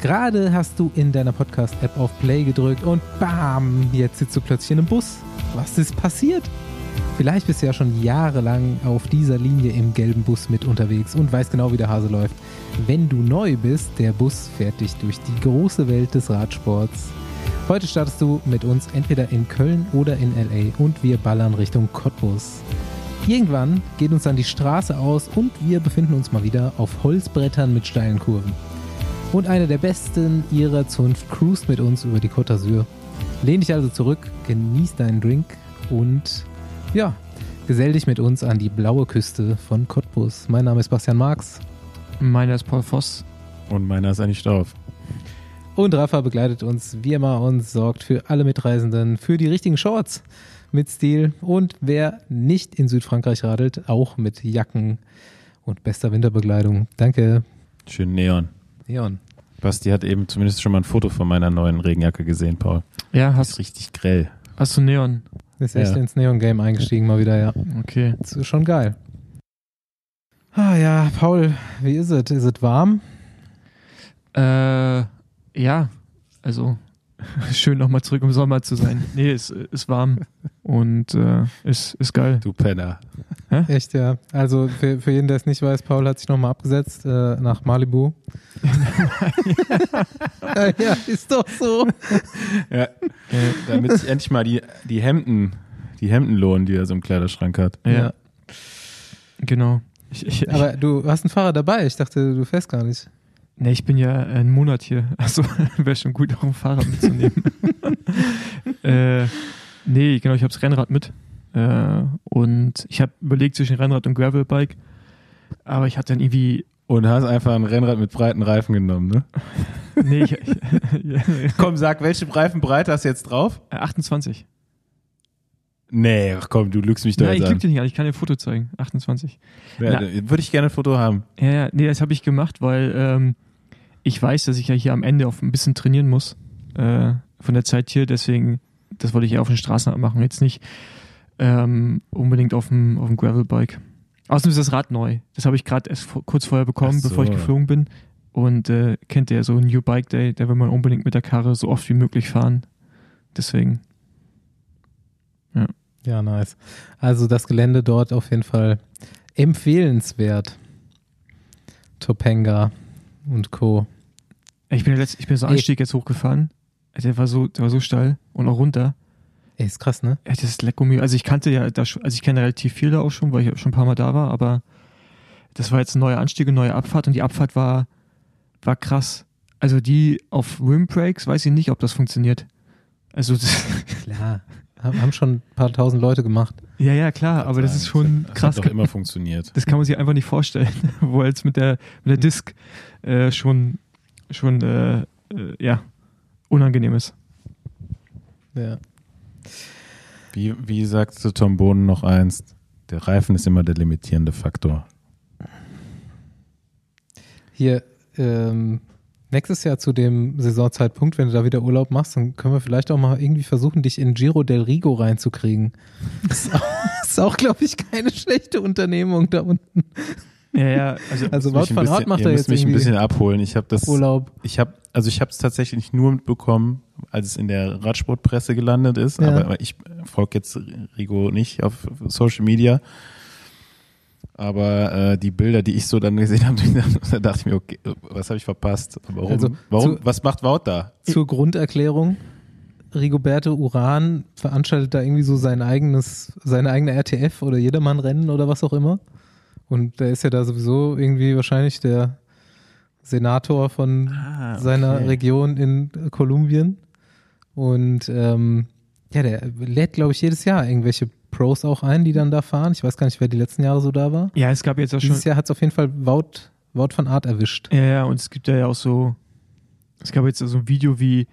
Gerade hast du in deiner Podcast-App auf Play gedrückt und bam, jetzt sitzt du plötzlich in einem Bus. Was ist passiert? Vielleicht bist du ja schon jahrelang auf dieser Linie im gelben Bus mit unterwegs und weißt genau, wie der Hase läuft. Wenn du neu bist, der Bus fährt dich durch die große Welt des Radsports. Heute startest du mit uns entweder in Köln oder in LA und wir ballern Richtung Cottbus. Irgendwann geht uns dann die Straße aus und wir befinden uns mal wieder auf Holzbrettern mit steilen Kurven. Und eine der besten ihrer Zunft cruist mit uns über die Côte d'Azur. Lehn dich also zurück, genieß deinen Drink und ja, gesell dich mit uns an die blaue Küste von Cottbus. Mein Name ist Bastian Marx. Meiner ist Paul Voss. Und meiner ist Anni Stauf. Und Rafa begleitet uns wie immer und sorgt für alle Mitreisenden für die richtigen Shorts mit Stil. Und wer nicht in Südfrankreich radelt, auch mit Jacken und bester Winterbekleidung. Danke. Schön Neon. Neon. Basti hat eben zumindest schon mal ein Foto von meiner neuen Regenjacke gesehen, Paul. Ja, Das hast, ist richtig grell. hast du Neon? Ist echt Ja. ins Neon-Game eingestiegen mal wieder, ja. Okay. Das ist schon geil. Ah ja, Paul, wie ist es? Ist es warm? Äh, ja, also schön nochmal zurück im Sommer zu sein. Nee, es ist warm und äh, ist, ist geil. Du Penner. Echt, ja. Also für, für jeden, der es nicht weiß, Paul hat sich nochmal abgesetzt äh, nach Malibu. ja, ist doch so. Ja. Äh, Damit sich endlich mal die, die Hemden, die Hemden lohnen, die er so im Kleiderschrank hat. Ja, Ja. genau. Ich, ich, Aber du hast einen Fahrer dabei. Ich dachte, du fährst gar nicht. Nee, ich bin ja einen Monat hier. Also wäre schon gut, auch ein Fahrrad mitzunehmen. äh, nee, genau, ich habe das Rennrad mit. Äh, und ich habe überlegt zwischen Rennrad und Gravelbike. Aber ich hatte dann irgendwie. Und hast einfach ein Rennrad mit breiten Reifen genommen, ne? Nee, ich, ja, Komm, sag, welche Reifenbreite hast du jetzt drauf? äh, 28. Nee, ach komm, du lügst mich doch Nein, ich lüge dir nicht an, ich kann dir ein Foto zeigen. 28. Ja, Würde ich gerne ein Foto haben. Ja, ja, nee, das habe ich gemacht, weil ähm, ich weiß, dass ich ja hier am Ende auf ein bisschen trainieren muss äh, von der Zeit hier. Deswegen, das wollte ich ja auf den Straßen machen, jetzt nicht ähm, unbedingt auf dem, auf dem Gravelbike. Außerdem ist das Rad neu. Das habe ich gerade erst vor, kurz vorher bekommen, so. bevor ich geflogen bin. Und äh, kennt ihr ja so New Bike Day, da will man unbedingt mit der Karre so oft wie möglich fahren. Deswegen. Ja, nice. Also das Gelände dort auf jeden Fall empfehlenswert. Topanga und Co. Ich bin, letzt, ich bin so einen Ey. Anstieg jetzt hochgefahren. Der war so, der war so steil und auch runter. Ey, ist krass, ne? Ja, das ist lecker mir. Also ich kannte ja da schon, also ich kenne relativ viel da auch schon, weil ich schon ein paar Mal da war, aber das war jetzt ein neuer Anstieg, eine neue Abfahrt und die Abfahrt war, war krass. Also die auf Rimbreaks, weiß ich nicht, ob das funktioniert. Also das, Klar. Haben schon ein paar tausend Leute gemacht. ja, ja, klar, aber das ist schon das krass. Hat doch immer funktioniert. Das kann man sich einfach nicht vorstellen, wo jetzt mit der, mit der Disc äh, schon, schon äh, äh, ja, unangenehm ist. Ja. Wie, wie sagte Tom Bohnen noch einst, der Reifen ist immer der limitierende Faktor. Hier, ähm, nächstes Jahr zu dem Saisonzeitpunkt, wenn du da wieder Urlaub machst, dann können wir vielleicht auch mal irgendwie versuchen, dich in Giro del Rigo reinzukriegen. ist auch, ist auch glaube ich, keine schlechte Unternehmung da unten. Ja, ja, also, Also Wout van bisschen- macht da jetzt mich ein bisschen abholen. Ich habe das, Urlaub. ich habe, also ich habe es tatsächlich nur mitbekommen, als es in der Radsportpresse gelandet ist. Ja. Aber ich folge jetzt Rigo nicht auf Social Media. Aber äh, die Bilder, die ich so dann gesehen habe, da dachte ich mir, okay, was habe ich verpasst? Warum? Also, warum? zu- Was macht Wout da? Zur Grunderklärung. Rigoberto Uran veranstaltet da irgendwie so sein eigenes, seine eigene RTF oder Jedermann-Rennen oder was auch immer. Und der ist ja da sowieso irgendwie wahrscheinlich der Senator von Ah, seiner okay. Region in Kolumbien. Und ähm, ja, der lädt, glaube ich, jedes Jahr irgendwelche Pros auch ein, die dann da fahren. Ich weiß gar nicht, wer die letzten Jahre so da war. ja, es gab jetzt auch schon. Dieses Jahr hat es auf jeden Fall Wout, Wout van Art erwischt. Ja, ja, und es gibt ja auch so, es gab jetzt so ein Video, wie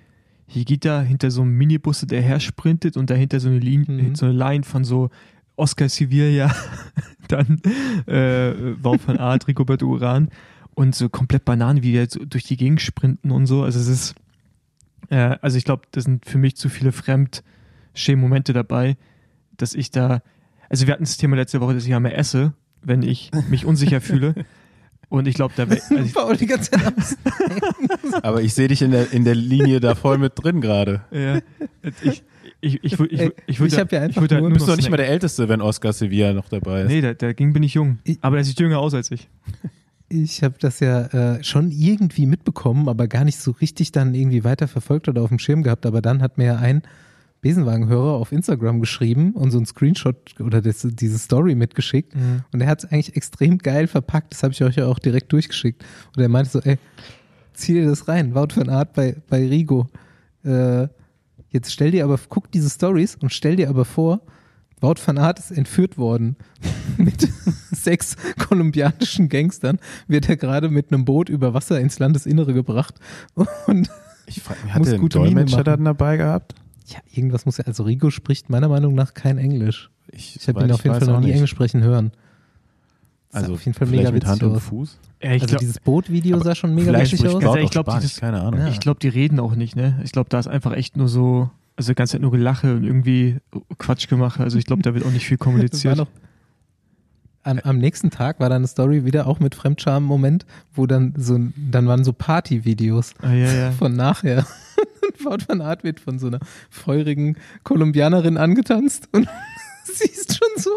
Higita hinter so einem Minibus, der her sprintet und dahinter so eine Linie, Mhm. so eine Line von so Oscar Sevilla, dann äh, Wout van Aert, Rigoberto Uran und so komplett Bananen, wie die jetzt durch die Gegend sprinten und so. Also es ist, äh, also ich glaube, das sind für mich zu viele Fremdschämen-Momente dabei, dass ich da, also wir hatten das Thema letzte Woche, dass ich einmal esse, wenn ich mich unsicher fühle. Und ich glaube, da wär, also ich, Paul die ganze Zeit am Aber ich sehe dich in der, in der Linie da voll mit drin gerade. ja, ich, ich, ich, ich, ich, würde ich hab ja einfach würd da nur- Du bist doch nicht mal der Älteste, wenn Oscar Sevilla noch dabei ist. Nee, da, dagegen bin ich jung. Ich- Aber er sieht jünger aus als ich. Ich habe das ja äh, schon irgendwie mitbekommen, aber gar nicht so richtig dann irgendwie weiter verfolgt oder auf dem Schirm gehabt. Aber dann hat mir ja ein Besenwagenhörer auf Instagram geschrieben und so ein Screenshot oder das, diese Story mitgeschickt. Und er hat es eigentlich extrem geil verpackt. Das habe ich euch ja auch direkt durchgeschickt. Und er meinte so, ey, zieh dir das rein. Wout van Art bei, bei Rigo. Äh, jetzt stell dir aber, guck diese Stories und stell dir aber vor, Wout van Aert ist entführt worden. mit sechs kolumbianischen Gangstern wird er gerade mit einem Boot über Wasser ins Landesinnere gebracht. Und Ich frage mich, Muss hat er einen Dolmetscher dann dabei gehabt? ja, irgendwas muss er, also Rigo spricht meiner Meinung nach kein Englisch. Ich habe ihn auf jeden Fall noch nie. Englisch sprechen hören. Also auf jeden Fall mega mit Hand und. Fuß. Ja, ich Also glaub- dieses Bootvideo sah schon mega witzig aus. Ja, Wout ich auch glaub, Spanisch, dieses- keine Ahnung. Ja. Ich glaube, die reden auch nicht, ne? Ich glaube, da ist einfach echt nur so, also die ganze Zeit nur Gelache und irgendwie Quatsch gemacht. Also ich glaube, da wird auch nicht viel kommuniziert. noch, am, am nächsten Tag war dann eine Story wieder auch mit Fremdscham-Moment, wo dann so, dann waren so Party-Videos Ah, ja, ja. von nachher. Und Wout van Aert wird von so einer feurigen Kolumbianerin angetanzt und sie ist schon so,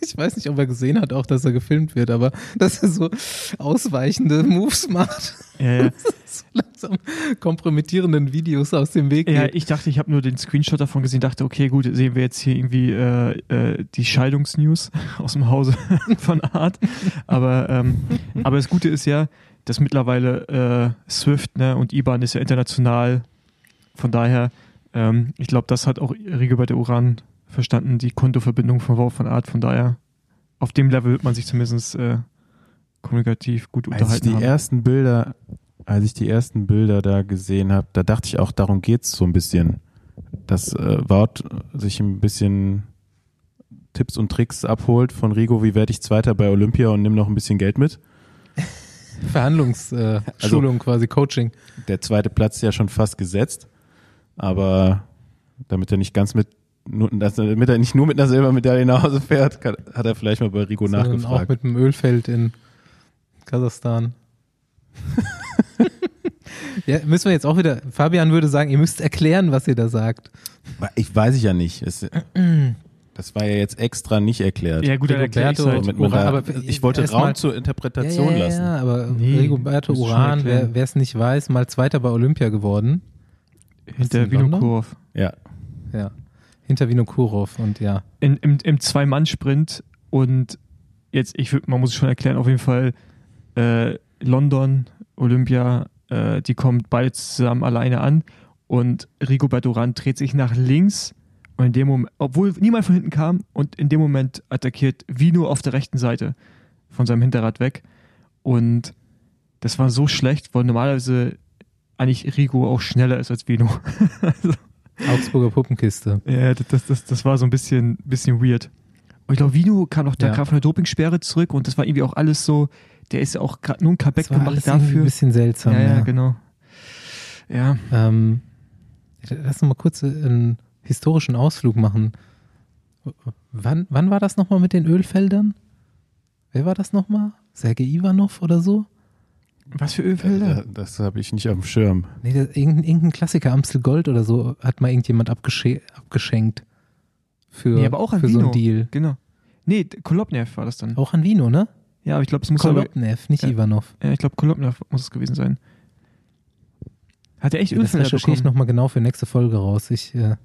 ich weiß nicht, ob er gesehen hat auch, dass er gefilmt wird, aber dass er so ausweichende Moves macht, ja, ja. so langsam kompromittierenden Videos aus dem Weg Ja, geht. ich dachte, ich habe nur den Screenshot davon gesehen, dachte, okay, gut, sehen wir jetzt hier irgendwie äh, äh, die Scheidungsnews aus dem Hause von Art. Aber, ähm, aber das Gute ist ja, dass mittlerweile äh, Swift ne, und IBAN ist ja international. Von daher, ähm, ich glaube, das hat auch Rigobert Uran verstanden, die Kontoverbindung von Wow von Art. Von daher, auf dem Level wird man sich zumindest äh, kommunikativ gut Als ich unterhalten die haben. ersten Bilder, als ich die ersten Bilder da gesehen habe, da dachte ich auch, darum geht's so ein bisschen, dass äh, Wout sich ein bisschen Tipps und Tricks abholt von Rigo, wie werde ich Zweiter bei Olympia und nimm noch ein bisschen Geld mit. Verhandlungsschulung äh, Also- quasi, Coaching. Der zweite Platz ist ja schon fast gesetzt, aber damit er nicht ganz mit nur, dass, er- damit er nicht nur mit einer Silbermedaille nach Hause fährt, kann, hat er vielleicht mal bei Rigo Sondern auch nachgefragt. mit dem Ölfeld in Kasachstan. ja, müssen wir jetzt auch wieder, Fabian würde sagen, ihr müsst erklären, was ihr da sagt. Ich weiß ich ja nicht. Es, das war ja jetzt extra nicht erklärt. Ja, gut, dann erkläre ich halt. Uran, da, aber ich wollte Raum mal- zur Interpretation ja, ja, lassen. Ja, aber Nee, Rigoberto Uran, wer es nicht weiß, mal Zweiter bei Olympia geworden. Hinter? Vinokurov. Ja. Ja. Hinter Vinokurov und ja. in, im, im Zwei-Mann-Sprint und jetzt, ich man muss es schon erklären, auf jeden Fall äh, London, Olympia, äh, die kommen beide zusammen alleine an und Rigobert Uran dreht sich nach links und in dem Moment, obwohl niemand von hinten kam und in dem Moment attackiert Vino auf der rechten Seite von seinem Hinterrad weg und das war so schlecht, weil normalerweise eigentlich Rigo auch schneller ist als Vino. also, Augsburger Puppenkiste. ja, das, das, das, war so ein bisschen, bisschen weird. Und ich glaube, Vino kam noch, der Ja. kam von der Dopingsperre zurück und das war irgendwie auch alles so, der ist ja auch gerade nur ein Comeback gemacht dafür. ein bisschen seltsam. ja, ja, ja. genau. Ja, Ähm, lass uns mal kurz einen historischen Ausflug machen. Wann, wann war das nochmal mit den Ölfeldern? Wer war das nochmal? Sergei Ivanov oder so? Was für Äh, Ölfelder? Das habe ich nicht auf dem Schirm. Nee, das, irgendein, irgendein Klassiker, Amstel Gold oder so, hat mal irgendjemand abgesche abgeschenkt. Für, Nee, aber auch an für so Vino. einen Deal. Genau. Nee, Kolobnev war das dann. Auch an Vino, ne? Ja, aber ich glaube, es muss Kolobnev, nicht Ja. Ivanov. ja, ich glaube, Kolobnev muss es gewesen sein. Hat er echt Das Ölfelder recherchiere ich nochmal genau für nächste Folge raus. Ich, äh,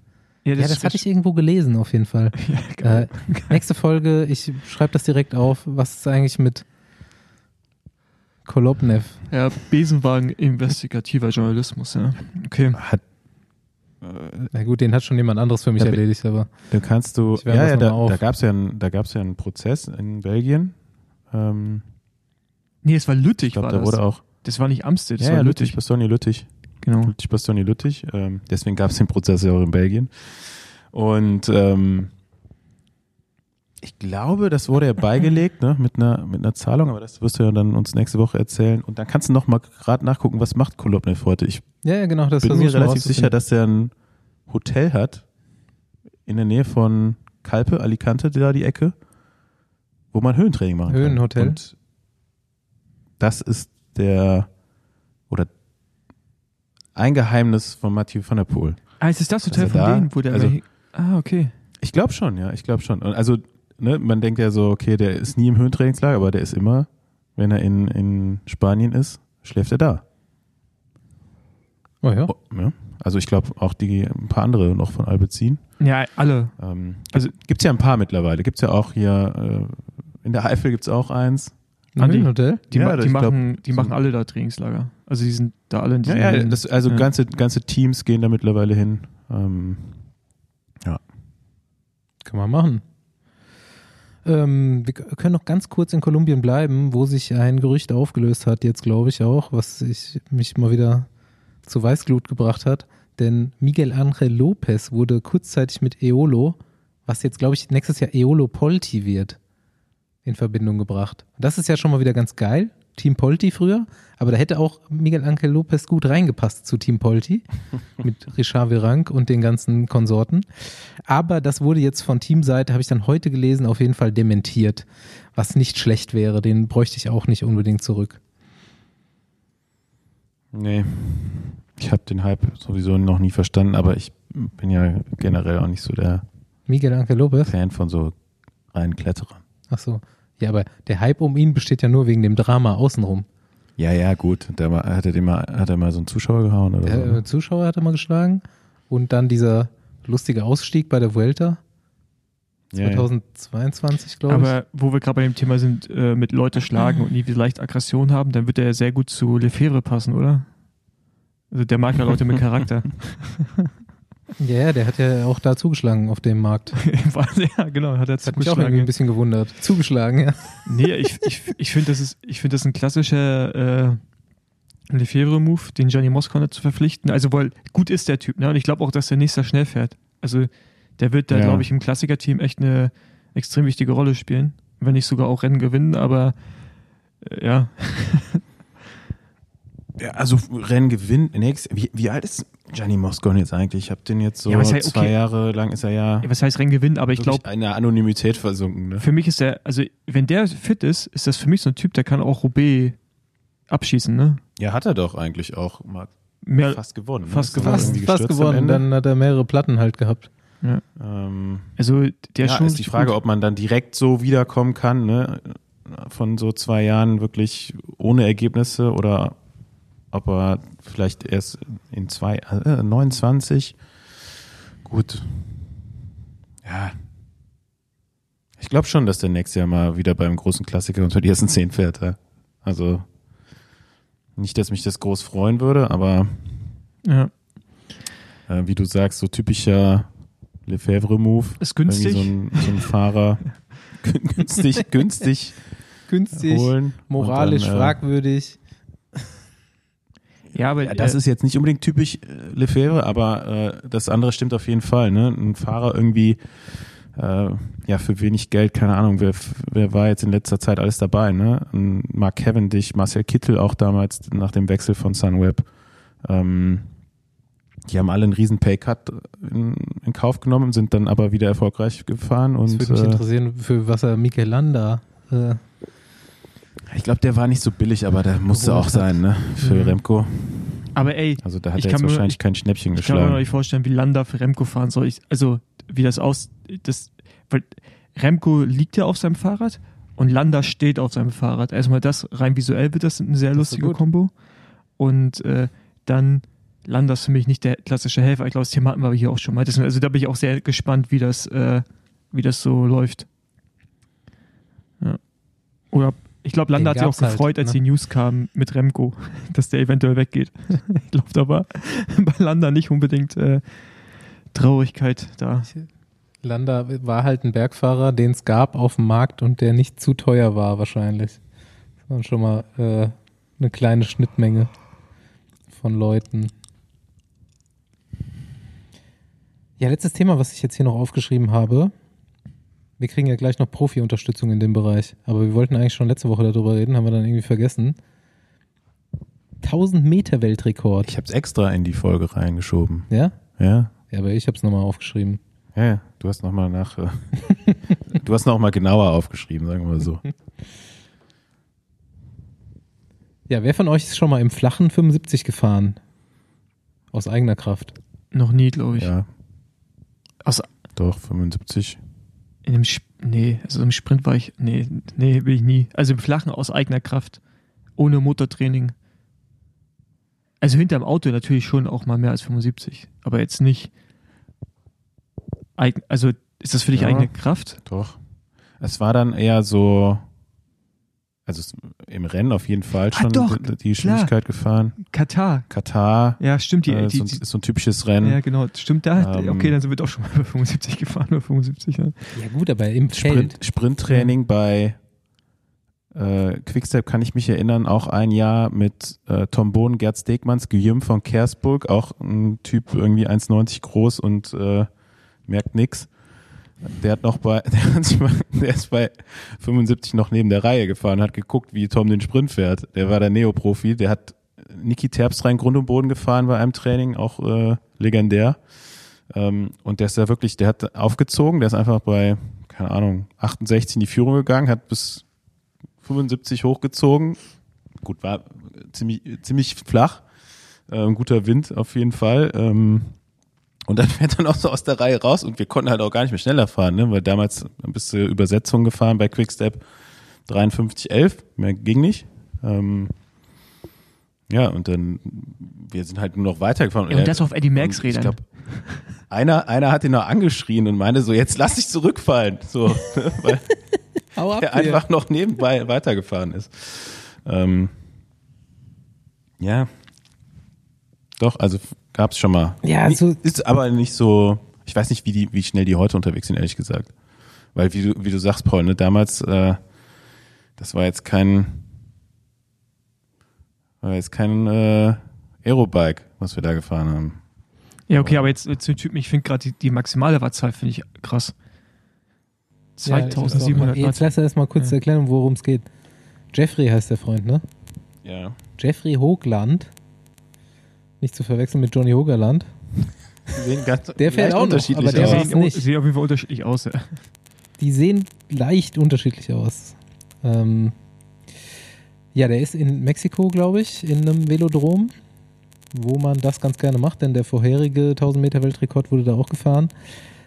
ja, das hatte ich irgendwo gelesen, auf jeden Fall. Ja, geil. Äh, nächste Folge, ich schreibe das direkt auf. Was ist eigentlich mit Kolobnev? ja, Besenwagen investigativer Journalismus, ja. Okay. Hat, Na gut, den hat schon jemand anderes für mich Ja, erledigt, aber dann kannst du, ja, ja, da, da gab es ja, einen- da gab's ja einen Prozess in Belgien. Ähm, Nee, es war Lüttich, ich glaube, war da das. wurde auch, Das war nicht Amstel, das ja, war ja, Lüttich. Lüttich, Bastogne, Lüttich. Genau. Lüttich, Bastogne, Lüttich. Ähm, deswegen gab es den Prozess ja auch in Belgien. Und ähm, ich glaube, das wurde ja beigelegt, ne, mit einer, mit einer Zahlung, aber das wirst du ja dann uns nächste Woche erzählen. Und dann kannst du noch mal gerade nachgucken, was macht Kolobnev heute. Ich ja, ja, genau, das bin mir relativ sicher, dass er ein Hotel hat in der Nähe von Kalpe, Alicante, da die Ecke, wo man Höhentraining machen Höhenhotel? kann. Und das ist der oder ein Geheimnis von Mathieu van der Poel. Ah, ist es das Hotel Also von da- denen, wo der also- Ah, okay. Ich glaube schon, ja, ich glaube schon. Und Also, ne, man denkt ja so, okay, der ist nie im Höhentrainingslager, aber der ist immer, wenn er in, in Spanien ist, schläft er da. Oh ja. Oh, ja. Also ich glaube auch die ein paar andere noch von Alpecin. Ja, alle. Ähm, Also- gibt's ja ein paar mittlerweile. Gibt's ja auch hier äh, in der Eifel gibt's auch eins. Ein Andi. Höhlenhotel? Die, Ja, ma die, ich glaub, machen, die so- machen alle da Trainingslager. Also die sind da alle in Ja, diesem ja, das, also Ja. ganze ganze Teams gehen da mittlerweile hin. Ähm, Kann man machen. Ähm, wir können noch ganz kurz in Kolumbien bleiben, wo sich ein Gerücht aufgelöst hat, jetzt glaube ich auch, was ich, mich mal wieder zu Weißglut gebracht hat. Denn Miguel Angel Lopez wurde kurzzeitig mit Eolo, was jetzt glaube ich nächstes Jahr Eolo Polti wird, in Verbindung gebracht. Das ist ja schon mal wieder ganz geil. Team Polti früher, aber da hätte auch Miguel Angel Lopez gut reingepasst zu Team Polti mit Richard Virank und den ganzen Konsorten. Aber das wurde jetzt von Teamseite, habe ich dann heute gelesen, auf jeden Fall dementiert, was nicht schlecht wäre. Den bräuchte ich auch nicht unbedingt zurück. nee. Ich habe den Hype sowieso noch nie verstanden, aber ich bin ja generell auch nicht so der Miguel Angel Lopez? Fan von so reinen Kletterern. Ach so. Ja, aber der Hype um ihn besteht ja nur wegen dem Drama außenrum. Ja, ja, gut. Der mal, hat, er den mal, hat er mal so einen Zuschauer gehauen oder Der so? äh, Zuschauer hat er mal geschlagen und dann dieser lustige Ausstieg bei der Vuelta Ja, ja. 2022, glaube ich. Aber wo wir gerade bei dem Thema sind, äh, mit Leute schlagen und nie vielleicht Aggression haben, dann wird er ja sehr gut zu Lefebvre passen, oder? Also der mag ja Leute mit Charakter. Ja, ja, der hat ja auch da zugeschlagen auf dem Markt. ja, genau, hat er Das hat mich auch irgendwie ein zugeschlagen. bisschen gewundert. Zugeschlagen, ja. Nee, ich, ich, ich finde, das ist, ich finde das ein klassischer äh, Lefebvre-Move, den Gianni Moscon zu verpflichten. Also, weil gut ist der Typ, ne? Und ich glaube auch, dass der nächster schnell fährt. Also, der wird da, Ja. glaube ich, im Klassiker-Team echt eine extrem wichtige Rolle spielen. Wenn nicht sogar auch Rennen gewinnen, aber äh, ja. Ja, also Rennen gewinnen. Nächst, wie, wie alt ist Gianni Moscon jetzt eigentlich? Ich habe den jetzt so Ja, was heißt, zwei okay. Jahre lang ist er ja, Was heißt Rennen gewinnen? Aber ich glaube, in der Anonymität versunken. Ne? für mich ist der, also wenn der fit ist, ist das für mich so ein Typ, der kann auch Roubaix abschießen, ne? Ja, hat er doch eigentlich auch mal Mehr, fast gewonnen. ne? fast dann gewonnen. Fast, fast gewonnen. Dann hat er mehrere Platten halt gehabt. Ähm, also der ja, schon ist die Frage, gut. ob man dann direkt so wiederkommen kann, ne? von so zwei Jahren wirklich ohne Ergebnisse oder ob er vielleicht erst in zwei, äh, 29, gut, ja, ich glaube schon, dass der nächstes Jahr mal wieder beim großen Klassiker unter die ersten zehn fährt. Ja? Also nicht, dass mich das groß freuen würde, aber ja. äh, wie du sagst, so typischer Lefebvre-Move. Ist günstig. So ein, so ein Fahrer günstig, günstig Günstig, holen. moralisch dann, äh, fragwürdig. Ja, aber das äh, ist jetzt nicht unbedingt typisch äh, Lefebvre, aber äh, das andere stimmt auf jeden Fall. Ne? Ein Fahrer irgendwie, äh, ja, für wenig Geld, keine Ahnung, wer, wer war jetzt in letzter Zeit alles dabei? Ne? Mark Cavendish, Marcel Kittel auch damals nach dem Wechsel von Sunweb. Ähm, die haben alle einen riesen Paycut in, in Kauf genommen, sind dann aber wieder erfolgreich gefahren. Das Und würde mich äh, interessieren, für was er Mikel Landa äh, ich glaube, der war nicht so billig, aber der musste auch sein, ne? Für Mhm. Remco. aber ey, Also da hat Ich er kann jetzt mir- wahrscheinlich kein Schnäppchen ich kann mir noch geschlagen. nicht vorstellen, wie Landa für Remco fahren soll. Ich, also, wie das aus. Das, weil Remco liegt ja auf seinem Fahrrad und Landa steht auf seinem Fahrrad. Erstmal das, rein visuell wird das eine sehr Das ist lustige gut. Kombo. Und äh, dann Landa ist für mich nicht der klassische Helfer. Ich glaube, das Thema hatten wir hier auch schon mal. Deswegen, also da bin ich auch sehr gespannt, wie das, äh, wie das so läuft. Ja. Oder ich glaube, Landa hat sich auch halt, gefreut, als ne? die News kam mit Remco, dass der eventuell weggeht. ich glaube, da war bei Landa nicht unbedingt äh, Traurigkeit da. Landa war halt ein Bergfahrer, den es gab auf dem Markt und der nicht zu teuer war wahrscheinlich. Das war schon mal äh, eine kleine Schnittmenge von Leuten. Ja, letztes Thema, was ich jetzt hier noch aufgeschrieben habe. Wir kriegen ja gleich noch Profi-Unterstützung in dem Bereich, aber wir wollten eigentlich schon letzte Woche darüber reden, haben wir dann irgendwie vergessen. 1000 Meter Weltrekord. Ich habe es extra in die Folge reingeschoben. Ja? Ja, Ja, aber ich habe es nochmal aufgeschrieben. ja, ja. Du hast nochmal nach. Äh, du hast noch mal genauer aufgeschrieben, sagen wir mal so. Ja, wer von euch ist schon mal im flachen 75 gefahren? Aus eigener Kraft. Noch nie, glaube ich. Ja, Aus, doch, 75. in dem Sp nee, also im Sprint war ich, nee, nee, bin ich nie. Also im Flachen aus eigener Kraft. Ohne Motortraining. Also hinterm Auto natürlich schon auch mal mehr als 75. Aber jetzt nicht. Eigen, also ist das für dich Ja. eigene Kraft? Doch. Es war dann eher so, also im Rennen auf jeden Fall Ah, schon doch, die, die Geschwindigkeit gefahren. Katar. Katar Ja, stimmt. Die, äh, die, so, ein- die, ist so ein typisches Rennen. ja, genau. Stimmt da. Ähm, okay, dann sind wir doch schon mal über 75 gefahren oder 75. Ja. Ja gut, aber im Feld. Sprint, Sprinttraining bei äh, Quickstep kann ich mich erinnern, auch ein Jahr mit äh, Tom Bohn, Gerd Stegmanns, Guillaume von Kersburg, auch ein Typ irgendwie 1,90 groß und äh, merkt nix. Der hat noch bei, der, hat sich mal, der ist bei 75 noch neben der Reihe gefahren, hat geguckt, wie Tom den Sprint fährt. Der war der Neoprofi, der hat Niki Terpstra Grund und Boden gefahren bei einem Training, auch äh, legendär. Ähm, und der ist ja wirklich, der hat aufgezogen, der ist einfach bei, keine Ahnung, 68 in die Führung gegangen, hat bis 75 hochgezogen. Gut, war ziemlich, ziemlich flach. Äh, guter Wind auf jeden Fall. Ähm, und dann fährt er noch so aus der Reihe raus und wir konnten halt auch gar nicht mehr schneller fahren, ne? weil damals bist du Übersetzung gefahren bei Quickstep 5311, mehr ging nicht. Ähm, ja, und dann, wir sind halt nur noch weitergefahren. Ja, und das auf Eddie und Merckx Ich glaube, einer, einer hat ihn noch angeschrien und meinte so, jetzt lass dich zurückfallen. So, ne? weil Hau ab der hier. einfach noch nebenbei weitergefahren ist. Ähm, ja. Doch, also gab es schon mal. Ja, Ni- so- ist aber nicht so, ich weiß nicht, wie, die, wie schnell die heute unterwegs sind, ehrlich gesagt. Weil, wie du, wie du sagst, Paul, ne, damals, äh, das war jetzt kein, war jetzt kein äh, Aerobike, was wir da gefahren haben. Ja, okay, aber jetzt, jetzt Typ, ich finde gerade die, die maximale Wattzahl finde ich krass. Ja, ich- 2700 Jetzt Watt. lass erst mal kurz Ja. erklären, worum es geht. Jeffrey heißt der Freund, ne? Ja. Jeffrey Hoogland. Nicht zu verwechseln mit Johnny Hogerland. Der fährt leicht auch noch, unterschiedlich aber der aus. sehen, nicht. sehen auf jeden Fall unterschiedlich aus. Ja. Die sehen leicht unterschiedlich aus. Ähm, ja, der ist in Mexiko, glaube ich, in einem Velodrom, wo man das ganz gerne macht, denn der vorherige 1000 Meter Weltrekord wurde da auch gefahren.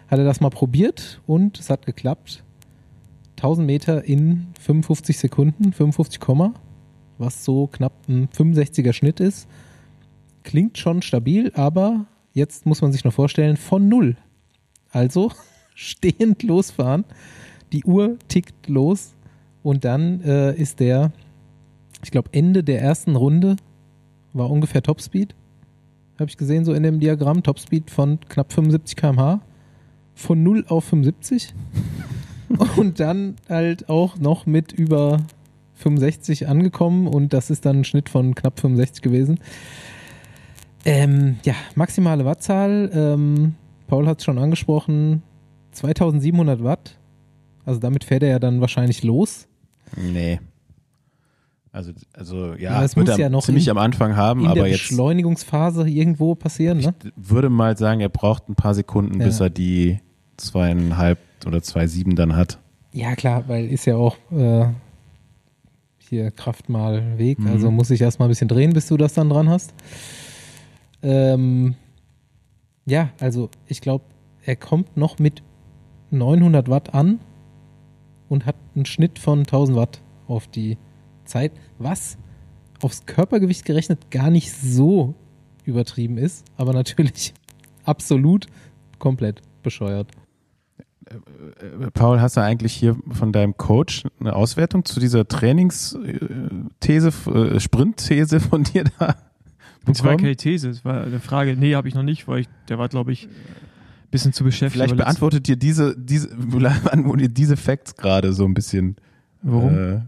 Hat er das mal probiert und es hat geklappt. 1000 Meter in 55 Sekunden, 55, Komma, was so knapp ein 65er Schnitt ist. Klingt schon stabil, aber jetzt muss man sich noch vorstellen, von null. Also stehend losfahren. Die Uhr tickt los und dann äh, ist der, ich glaube, Ende der ersten Runde war ungefähr Topspeed. Habe ich gesehen, so in dem Diagramm. Topspeed von knapp 75 km/h. Von 0 auf 75. und dann halt auch noch mit über 65 angekommen und das ist dann ein Schnitt von knapp 65 gewesen. Ähm, ja, maximale Wattzahl. Ähm, Paul hat es schon angesprochen. 2700 Watt. Also damit fährt er ja dann wahrscheinlich los. Nee. Also, also ja, Ja, wird muss ja noch ziemlich in- am Anfang haben, In aber der jetzt Beschleunigungsphase irgendwo passieren, ne? ich würde mal sagen, er braucht ein paar Sekunden, Ja. bis er die zweieinhalb oder zwei sieben dann hat. Ja, klar, weil ist ja auch äh, hier Kraft mal Weg. Mhm. Also muss ich erstmal ein bisschen drehen, bis du das dann dran hast. Ähm, ja, also ich glaube, er kommt noch mit 900 Watt an und hat einen Schnitt von 1000 Watt auf die Zeit, was aufs Körpergewicht gerechnet gar nicht so übertrieben ist, aber natürlich absolut komplett bescheuert. Äh, Paul, hast du eigentlich hier von deinem Coach eine Auswertung zu dieser Trainingsthese, äh, Sprintthese von dir da Das war bekommen? keine These, das war eine Frage. Nee, habe ich noch nicht, weil ich, der war, glaube ich, ein bisschen zu beschäftigt. Vielleicht beantwortet dir diese, diese, diese Facts gerade so ein bisschen. Warum? Äh,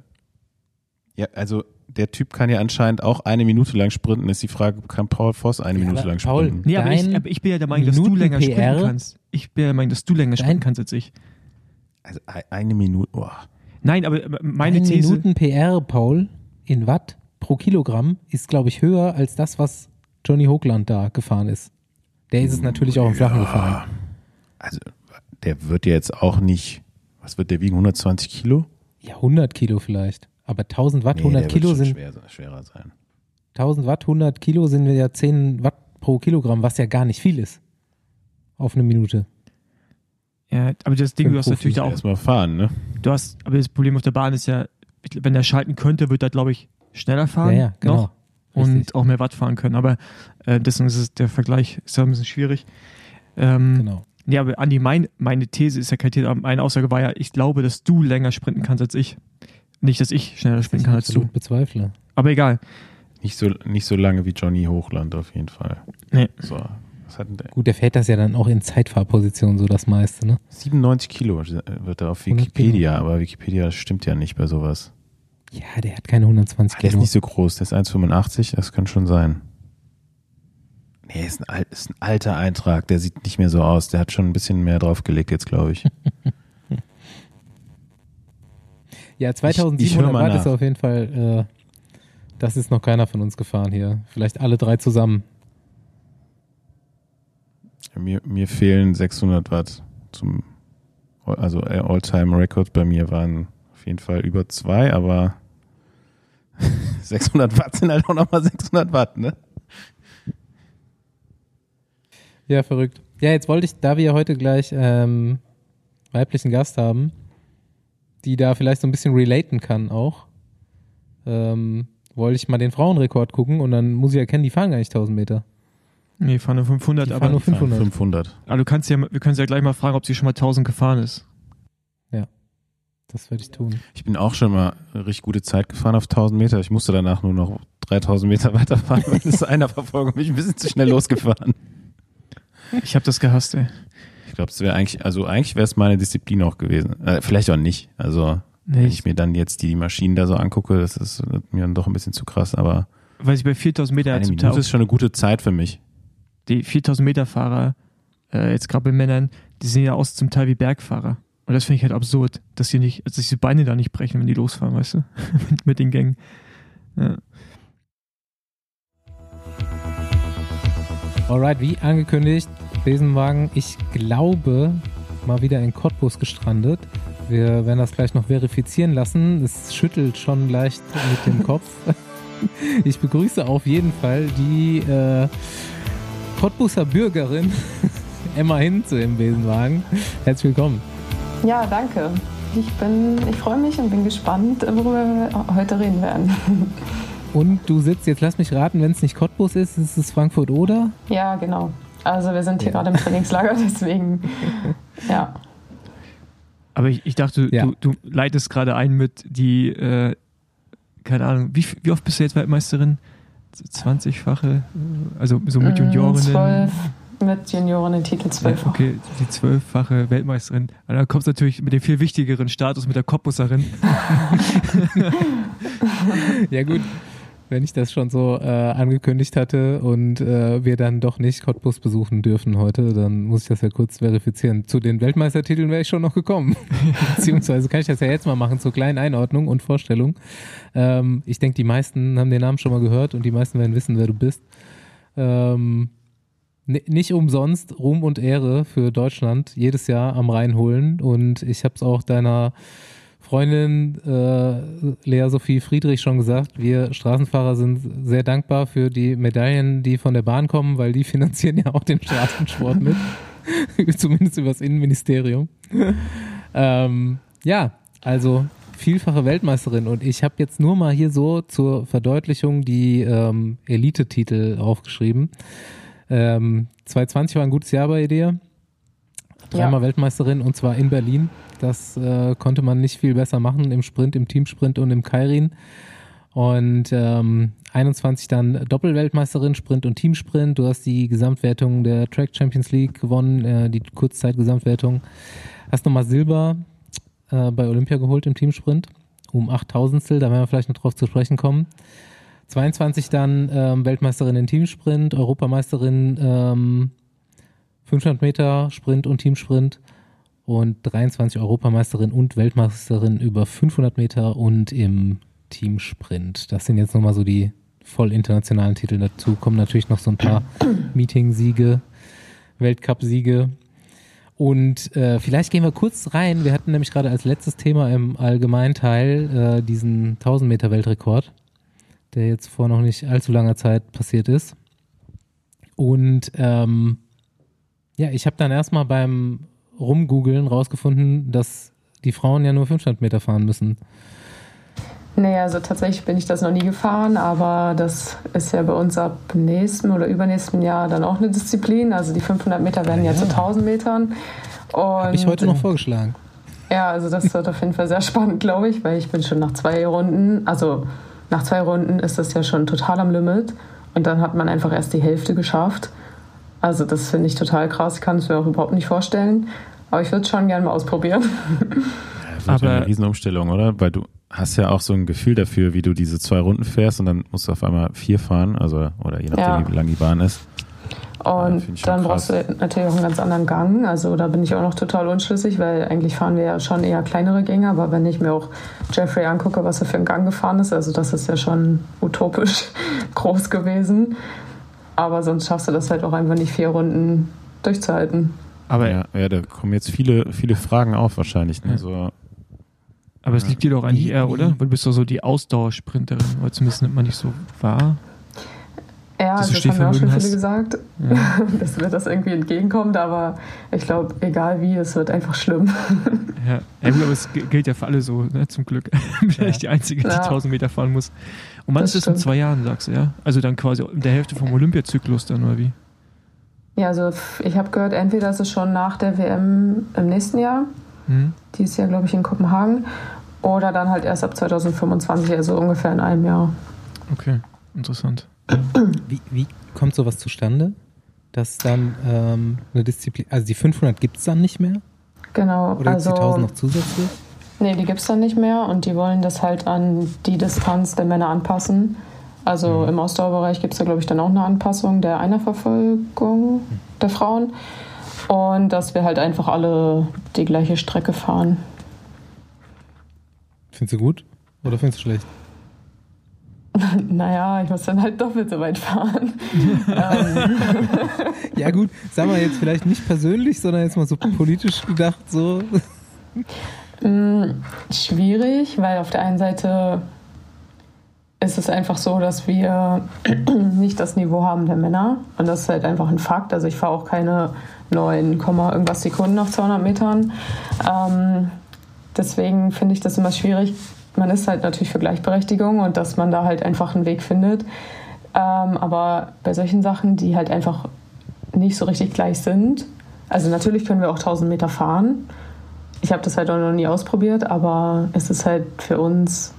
ja, also der Typ kann ja anscheinend auch eine Minute lang sprinten. Ist die Frage, kann Paul Voss eine Ja, Minute lang Paul, sprinten? nee, aber ich, aber ich bin ja der Meinung, dass du Minuten länger sprinten PR? kannst. Ich bin ja der Meinung, dass du länger sprinten kannst als ich. Also ein- eine Minute. Oh. Nein, aber äh, meine Ein These. Minuten PR, Paul, in Watt pro Kilogramm ist, glaube ich, höher als das, was Johnny Hoagland da gefahren ist. Der ist es natürlich auch im Flachen gefahren. Also der wird ja jetzt auch nicht, was wird der wiegen, 120 Kilo? Ja, 100 Kilo vielleicht. Aber 1000 Watt, Nee, 100 der Kilo wird schon sind, schwer, schwerer sein. 1000 Watt, 100 Kilo sind ja 10 Watt pro Kilogramm, was ja gar nicht viel ist. Auf eine Minute. Ja, aber das Ding, du hast natürlich da auch, Erstmal fahren, ne? du hast, aber das Problem auf der Bahn ist ja, wenn er schalten könnte, wird er, glaube ich, schneller fahren. ja, ja, genau. Noch und Richtig. auch mehr Watt fahren können. Aber äh, deswegen ist es, der Vergleich ist ja ein bisschen schwierig. Ähm, Genau. Ja, aber Andi, mein, meine These ist ja keine These, aber meine Aussage war ja, ich glaube, dass du länger sprinten kannst als ich. Nicht, dass ich schneller sprinten kann als du. absolut bezweifle. Aber egal. Nicht so, nicht so lange wie Johnny Hochland auf jeden Fall. Nee. So, was hat denn der? Gut, der fährt das ja dann auch in Zeitfahrposition so das meiste, ne? 97 Kilo wird er auf 100 Wikipedia, aber Wikipedia stimmt ja nicht bei sowas. Ja, der hat keine 120 Ah, der ist Kilo. nicht so groß, der ist 1,85, das kann schon sein. Nee, ist ein, ist ein alter Eintrag, der sieht nicht mehr so aus. Der hat schon ein bisschen mehr draufgelegt jetzt, glaube ich. Ja, ich 2700 hör mal Watt ist auf jeden Fall, äh, das ist noch keiner von uns gefahren hier. Vielleicht alle drei zusammen. Mir, mir fehlen 600 Watt zum, also All-Time-Record bei mir waren auf jeden Fall über zwei, aber 600 Watt sind halt auch nochmal 600 Watt, ne? Ja, verrückt. Ja, jetzt wollte ich, da wir heute gleich ähm, weiblichen Gast haben, die da vielleicht so ein bisschen relaten kann auch, ähm, wollte ich mal den Frauenrekord gucken und dann muss ich erkennen, die fahren gar nicht 1000 Meter. Nee, fahren nur 500, Die aber, fahren nur 500. 500. aber du kannst ja, wir können sie ja gleich mal fragen, ob sie schon mal 1000 gefahren ist. Das werde ich tun. Ich bin auch schon mal eine richtig gute Zeit gefahren auf 1000 Meter. Ich musste danach nur noch 3000 Meter weiterfahren, weil das einer Verfolgung mich ein bisschen zu schnell losgefahren. Ich habe das gehasst, ey. Ich glaube, es wäre eigentlich, also eigentlich wäre es meine Disziplin auch gewesen. Äh, vielleicht auch nicht. Also, Nee, wenn ich, mir dann jetzt die Maschinen da so angucke, das ist mir dann doch ein bisschen zu krass, aber weil ich bei 4000 Meter eine zum Minute ist schon eine gute Zeit für mich. die 4000 Meter Fahrer, äh, jetzt gerade bei Männern, die sehen ja aus zum Teil wie Bergfahrer. Und das finde ich halt absurd, dass sie nicht, dass sich die Beine da nicht brechen, wenn die losfahren, weißt du? mit, mit den Gängen. Ja. Alright, wie angekündigt, Besenwagen, ich glaube, mal wieder in Cottbus gestrandet. Wir werden das gleich noch verifizieren lassen. Es schüttelt schon leicht mit dem Kopf. Ich begrüße auf jeden Fall die äh, Cottbuser Bürgerin Emma Hinze im Besenwagen. Herzlich willkommen. Ja, danke. Ich bin, ich freue mich und bin gespannt, worüber wir heute reden werden. Und du sitzt, jetzt lass mich raten, wenn es nicht Cottbus ist, ist es Frankfurt oder? Ja, genau. Also wir sind hier Ja. gerade im Trainingslager, deswegen ja. Aber ich, ich dachte, Ja. du, du leitest gerade ein mit die, äh, keine Ahnung, wie, wie oft bist du jetzt Weltmeisterin? 20-fache, also so mit Mm, Juniorinnen. Zwölf mit Juniorinnen-Titel Ja, zwölf. okay, die zwölffache Weltmeisterin. Und dann kommst du natürlich mit dem viel wichtigeren Status mit der Cottbuserin. Ja gut, wenn ich das schon so äh, angekündigt hatte und äh, wir dann doch nicht Cottbus besuchen dürfen heute, dann muss ich das ja kurz verifizieren. Zu den Weltmeistertiteln wäre ich schon noch gekommen. Beziehungsweise kann ich das ja jetzt mal machen zur kleinen Einordnung und Vorstellung. Ähm, ich denke, die meisten haben den Namen schon mal gehört und die meisten werden wissen, wer du bist. Ähm, nicht umsonst Ruhm und Ehre für Deutschland jedes Jahr am Rhein holen und ich habe es auch deiner Freundin äh, Lea Sophie Friedrich schon gesagt, wir Straßenfahrer sind sehr dankbar für die Medaillen, die von der Bahn kommen, weil die finanzieren ja auch den Straßensport mit. Zumindest über das Innenministerium. ähm, ja, also vielfache Weltmeisterin und ich habe jetzt nur mal hier so zur Verdeutlichung die ähm, Elite-Titel aufgeschrieben. Ähm, 2020 war ein gutes Jahr bei dir. Dreimal Ja. Weltmeisterin und zwar in Berlin. Das äh, konnte man nicht viel besser machen im Sprint, im Teamsprint und im Kairin. Und ähm, 21 dann Doppelweltmeisterin, Sprint und Teamsprint. Du hast die Gesamtwertung der Track Champions League gewonnen, äh, die Kurzzeitgesamtwertung. Hast nochmal Silber äh, bei Olympia geholt im Teamsprint um 8000 da werden wir vielleicht noch drauf zu sprechen kommen. 22 dann ähm, Weltmeisterin in Teamsprint, Europameisterin ähm, 500 Meter Sprint und Teamsprint und 23 Europameisterin und Weltmeisterin über 500 Meter und im Teamsprint. Das sind jetzt nochmal so die voll internationalen Titel. Dazu kommen natürlich noch so ein paar Meeting-Siege, Weltcup-Siege. Und äh, vielleicht gehen wir kurz rein. Wir hatten nämlich gerade als letztes Thema im Allgemeinteil äh, diesen 1000 Meter Weltrekord, der jetzt vor noch nicht allzu langer Zeit passiert ist. Und ähm, ja, ich habe dann erstmal beim Rumgoogeln rausgefunden, dass die Frauen ja nur 500 Meter fahren müssen. Nee, also tatsächlich bin ich das noch nie gefahren, aber das ist ja bei uns ab nächstem oder übernächstem Jahr dann auch eine Disziplin. Also die 500 Meter werden ja, ja zu 1000 Metern. Habe ich heute noch vorgeschlagen. Ja, also das wird auf jeden Fall sehr spannend, glaube ich, weil ich bin schon nach zwei Runden, also nach zwei Runden ist das ja schon total am Limit und dann hat man einfach erst die Hälfte geschafft. Also das finde ich total krass, ich kann es mir auch überhaupt nicht vorstellen, aber ich würde es schon gerne mal ausprobieren. Ja, das ist eine Riesenumstellung, oder? Weil du hast ja auch so ein Gefühl dafür, wie du diese zwei Runden fährst und dann musst du auf einmal vier fahren, also oder je nachdem, ja. wie lang die Bahn ist. Und ja, dann brauchst du natürlich auch einen ganz anderen Gang. Also da bin ich auch noch total unschlüssig, weil eigentlich fahren wir ja schon eher kleinere Gänge. Aber wenn ich mir auch Jeffrey angucke, was er für einen Gang gefahren ist, also das ist ja schon utopisch groß gewesen. Aber sonst schaffst du das halt auch einfach nicht vier Runden durchzuhalten. Aber ja, ja da kommen jetzt viele, viele Fragen auf wahrscheinlich. Ne? So, aber es liegt dir doch eigentlich eher, oder? Weil du bist doch so die Ausdauersprinterin, oder zumindest nimmt man nicht so wahr. Ja, das, das haben mir auch schon viele gesagt, ja. dass mir das irgendwie entgegenkommt, aber ich glaube, egal wie, es wird einfach schlimm. Ja, ja aber es gilt ja für alle so, ne, zum Glück. Bin ja. ich die Einzige, die ja. 1000 Meter fahren muss. Und wann ist das in zwei Jahren, sagst du, ja? Also dann quasi in der Hälfte vom Olympiazyklus dann, oder wie? Ja, also ich habe gehört, entweder ist es schon nach der WM im nächsten Jahr Mhm. Die ist ja, glaube ich, in Kopenhagen. Oder dann halt erst ab 2025, also ungefähr in einem Jahr. Okay, interessant. Wie, wie kommt sowas zustande? Dass dann ähm, eine Disziplin, also die 500 gibt es dann nicht mehr? Genau. Oder also, die 1000 noch zusätzlich? Nee, die gibt es dann nicht mehr und die wollen das halt an die Distanz der Männer anpassen. Also mhm. im Ausdauerbereich gibt es da, glaube ich, dann auch eine Anpassung der Einerverfolgung mhm. der Frauen. Und dass wir halt einfach alle die gleiche Strecke fahren. Findest du gut oder findest du schlecht? naja, ich muss dann halt doppelt so weit fahren. Ja gut, sagen wir jetzt vielleicht nicht persönlich, sondern jetzt mal so politisch gedacht so. Mm, schwierig, weil auf der einen Seite ist es einfach so, dass wir nicht das Niveau haben der Männer. Und das ist halt einfach ein Fakt. Also ich fahre auch keine 9, irgendwas Sekunden auf 200 Metern. Ähm, deswegen finde ich das immer schwierig. Man ist halt natürlich für Gleichberechtigung und dass man da halt einfach einen Weg findet. Ähm, aber bei solchen Sachen, die halt einfach nicht so richtig gleich sind, also natürlich können wir auch 1000 Meter fahren. Ich habe das halt auch noch nie ausprobiert, aber es ist halt für uns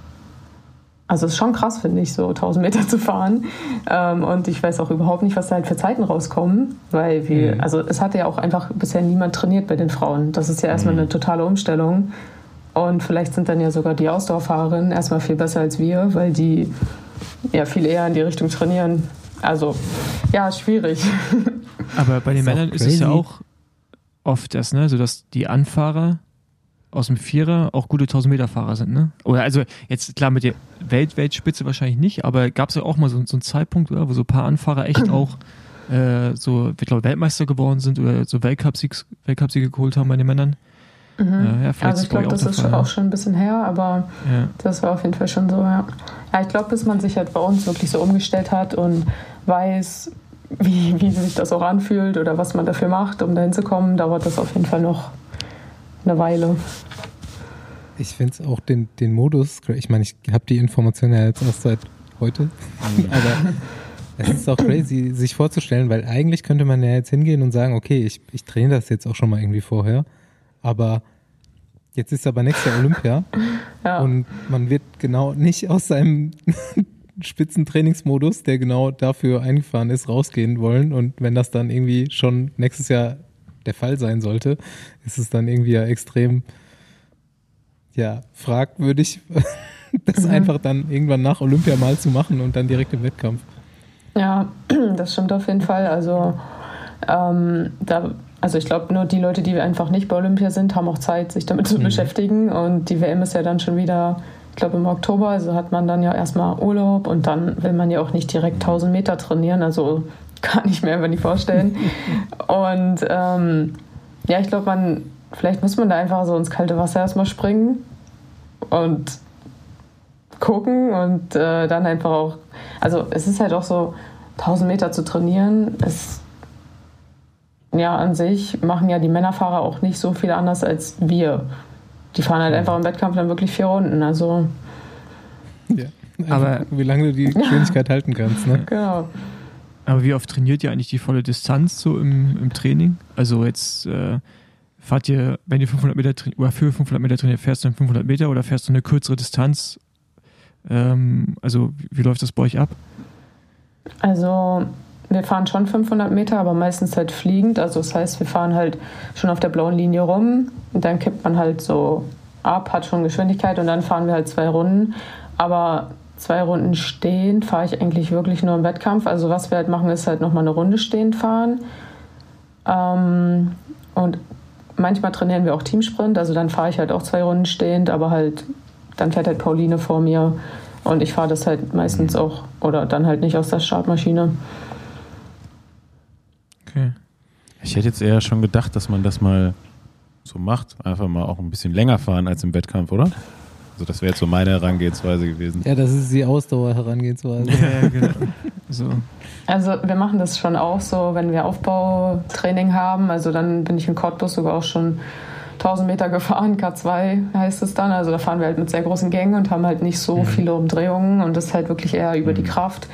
also es ist schon krass, finde ich, so 1000 Meter zu fahren. Ähm, und ich weiß auch überhaupt nicht, was da halt für Zeiten rauskommen, weil wir, mhm. also es hatte ja auch einfach bisher niemand trainiert bei den Frauen. Das ist ja erstmal mhm. eine totale Umstellung. Und vielleicht sind dann ja sogar die Ausdauerfahrerinnen erstmal viel besser als wir, weil die ja viel eher in die Richtung trainieren. Also ja, schwierig. Aber bei den Männern ist es ja auch oft das, ne, so dass die Anfahrer aus dem Vierer auch gute 1000 Meter Fahrer sind, ne? Oder also jetzt klar mit der Welt Weltspitze wahrscheinlich nicht, aber gab es ja auch mal so, so einen Zeitpunkt, oder, wo so ein paar Anfahrer echt auch äh, so, ich glaube, Weltmeister geworden sind oder so Weltcupsiege Weltcup geholt haben bei den Männern. Mhm. Ja, also ich glaube, das ist Fall, auch schon ein bisschen her, aber ja. das war auf jeden Fall schon so, ja. Ja, ich glaube, bis man sich halt bei uns wirklich so umgestellt hat und weiß, wie, wie sich das auch anfühlt oder was man dafür macht, um dahin zu kommen, dauert das auf jeden Fall noch eine Weile. Ich finde es auch den, den Modus, ich meine, ich habe die Information ja jetzt erst seit heute, aber es ist auch crazy, sich vorzustellen, weil eigentlich könnte man ja jetzt hingehen und sagen, okay, ich, ich trainiere das jetzt auch schon mal irgendwie vorher, aber jetzt ist aber nächstes Jahr Olympia ja. und man wird genau nicht aus seinem Spitzentrainingsmodus, der genau dafür eingefahren ist, rausgehen wollen und wenn das dann irgendwie schon nächstes Jahr der Fall sein sollte, ist es dann irgendwie ja extrem ja, fragwürdig, das mhm. einfach dann irgendwann nach Olympia mal zu machen und dann direkt im Wettkampf. Ja, das stimmt auf jeden Fall. Also, ähm, da, also ich glaube, nur die Leute, die einfach nicht bei Olympia sind, haben auch Zeit, sich damit zu mhm. beschäftigen. Und die WM ist ja dann schon wieder, ich glaube, im Oktober. Also hat man dann ja erstmal Urlaub und dann will man ja auch nicht direkt 1000 Meter trainieren. Also kann ich mir einfach nicht vorstellen. und ähm, ja, ich glaube, man, vielleicht muss man da einfach so ins kalte Wasser erstmal springen und gucken und äh, dann einfach auch, also es ist halt auch so, 1000 Meter zu trainieren, ist ja an sich machen ja die Männerfahrer auch nicht so viel anders als wir. Die fahren halt einfach im Wettkampf dann wirklich vier Runden. Also ja. Aber wie lange du die Geschwindigkeit halten kannst, ne? Genau. Aber wie oft trainiert ihr eigentlich die volle Distanz so im, im Training? Also jetzt äh, fahrt ihr, wenn ihr 500 Meter oder für 500 Meter trainiert, fährst du dann 500 Meter oder fährst du eine kürzere Distanz? Ähm, also wie, wie läuft das bei euch ab? Also wir fahren schon 500 Meter, aber meistens halt fliegend. Also das heißt, wir fahren halt schon auf der blauen Linie rum und dann kippt man halt so ab, hat schon Geschwindigkeit und dann fahren wir halt zwei Runden. Aber zwei Runden stehend fahre ich eigentlich wirklich nur im Wettkampf. Also was wir halt machen, ist halt nochmal eine Runde stehend fahren. Ähm, und manchmal trainieren wir auch Teamsprint. Also dann fahre ich halt auch zwei Runden stehend, aber halt dann fährt halt Pauline vor mir und ich fahre das halt meistens auch oder dann halt nicht aus der Startmaschine. Okay. Ich hätte jetzt eher schon gedacht, dass man das mal so macht. Einfach mal auch ein bisschen länger fahren als im Wettkampf, oder? Also das wäre jetzt so meine Herangehensweise gewesen. Ja, das ist die Ausdauer-Herangehensweise. ja, genau. So. Also wir machen das schon auch so, wenn wir Aufbautraining haben. Also dann bin ich in Cottbus sogar auch schon 1000 Meter gefahren, K2 heißt es dann. Also da fahren wir halt mit sehr großen Gängen und haben halt nicht so mhm. viele Umdrehungen und das ist halt wirklich eher über die mhm. Kraft.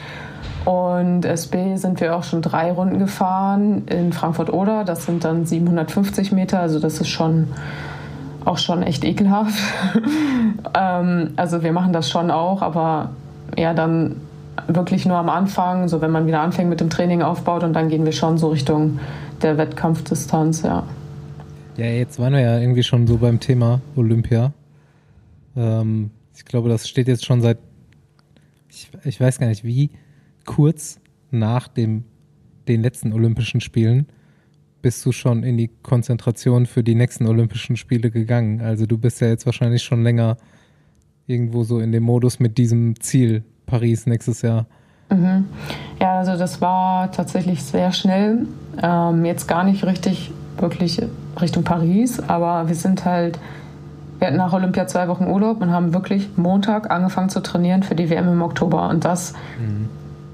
Und SB sind wir auch schon drei Runden gefahren in Frankfurt-Oder. Das sind dann 750 Meter. Also das ist schon auch schon echt ekelhaft. ähm, also wir machen das schon auch, aber ja, dann wirklich nur am Anfang, so wenn man wieder anfängt mit dem Training aufbaut und dann gehen wir schon so Richtung der Wettkampfdistanz, ja. Ja, jetzt waren wir ja irgendwie schon so beim Thema Olympia. Ähm, ich glaube, das steht jetzt schon seit, ich, ich weiß gar nicht wie, kurz nach dem, den letzten Olympischen Spielen bist du schon in die Konzentration für die nächsten Olympischen Spiele gegangen. Also du bist ja jetzt wahrscheinlich schon länger irgendwo so in dem Modus mit diesem Ziel Paris nächstes Jahr. Mhm. Ja, also das war tatsächlich sehr schnell. Ähm, jetzt gar nicht richtig wirklich Richtung Paris, aber wir sind halt, wir hatten nach Olympia zwei Wochen Urlaub und haben wirklich Montag angefangen zu trainieren für die WM im Oktober. Und das mhm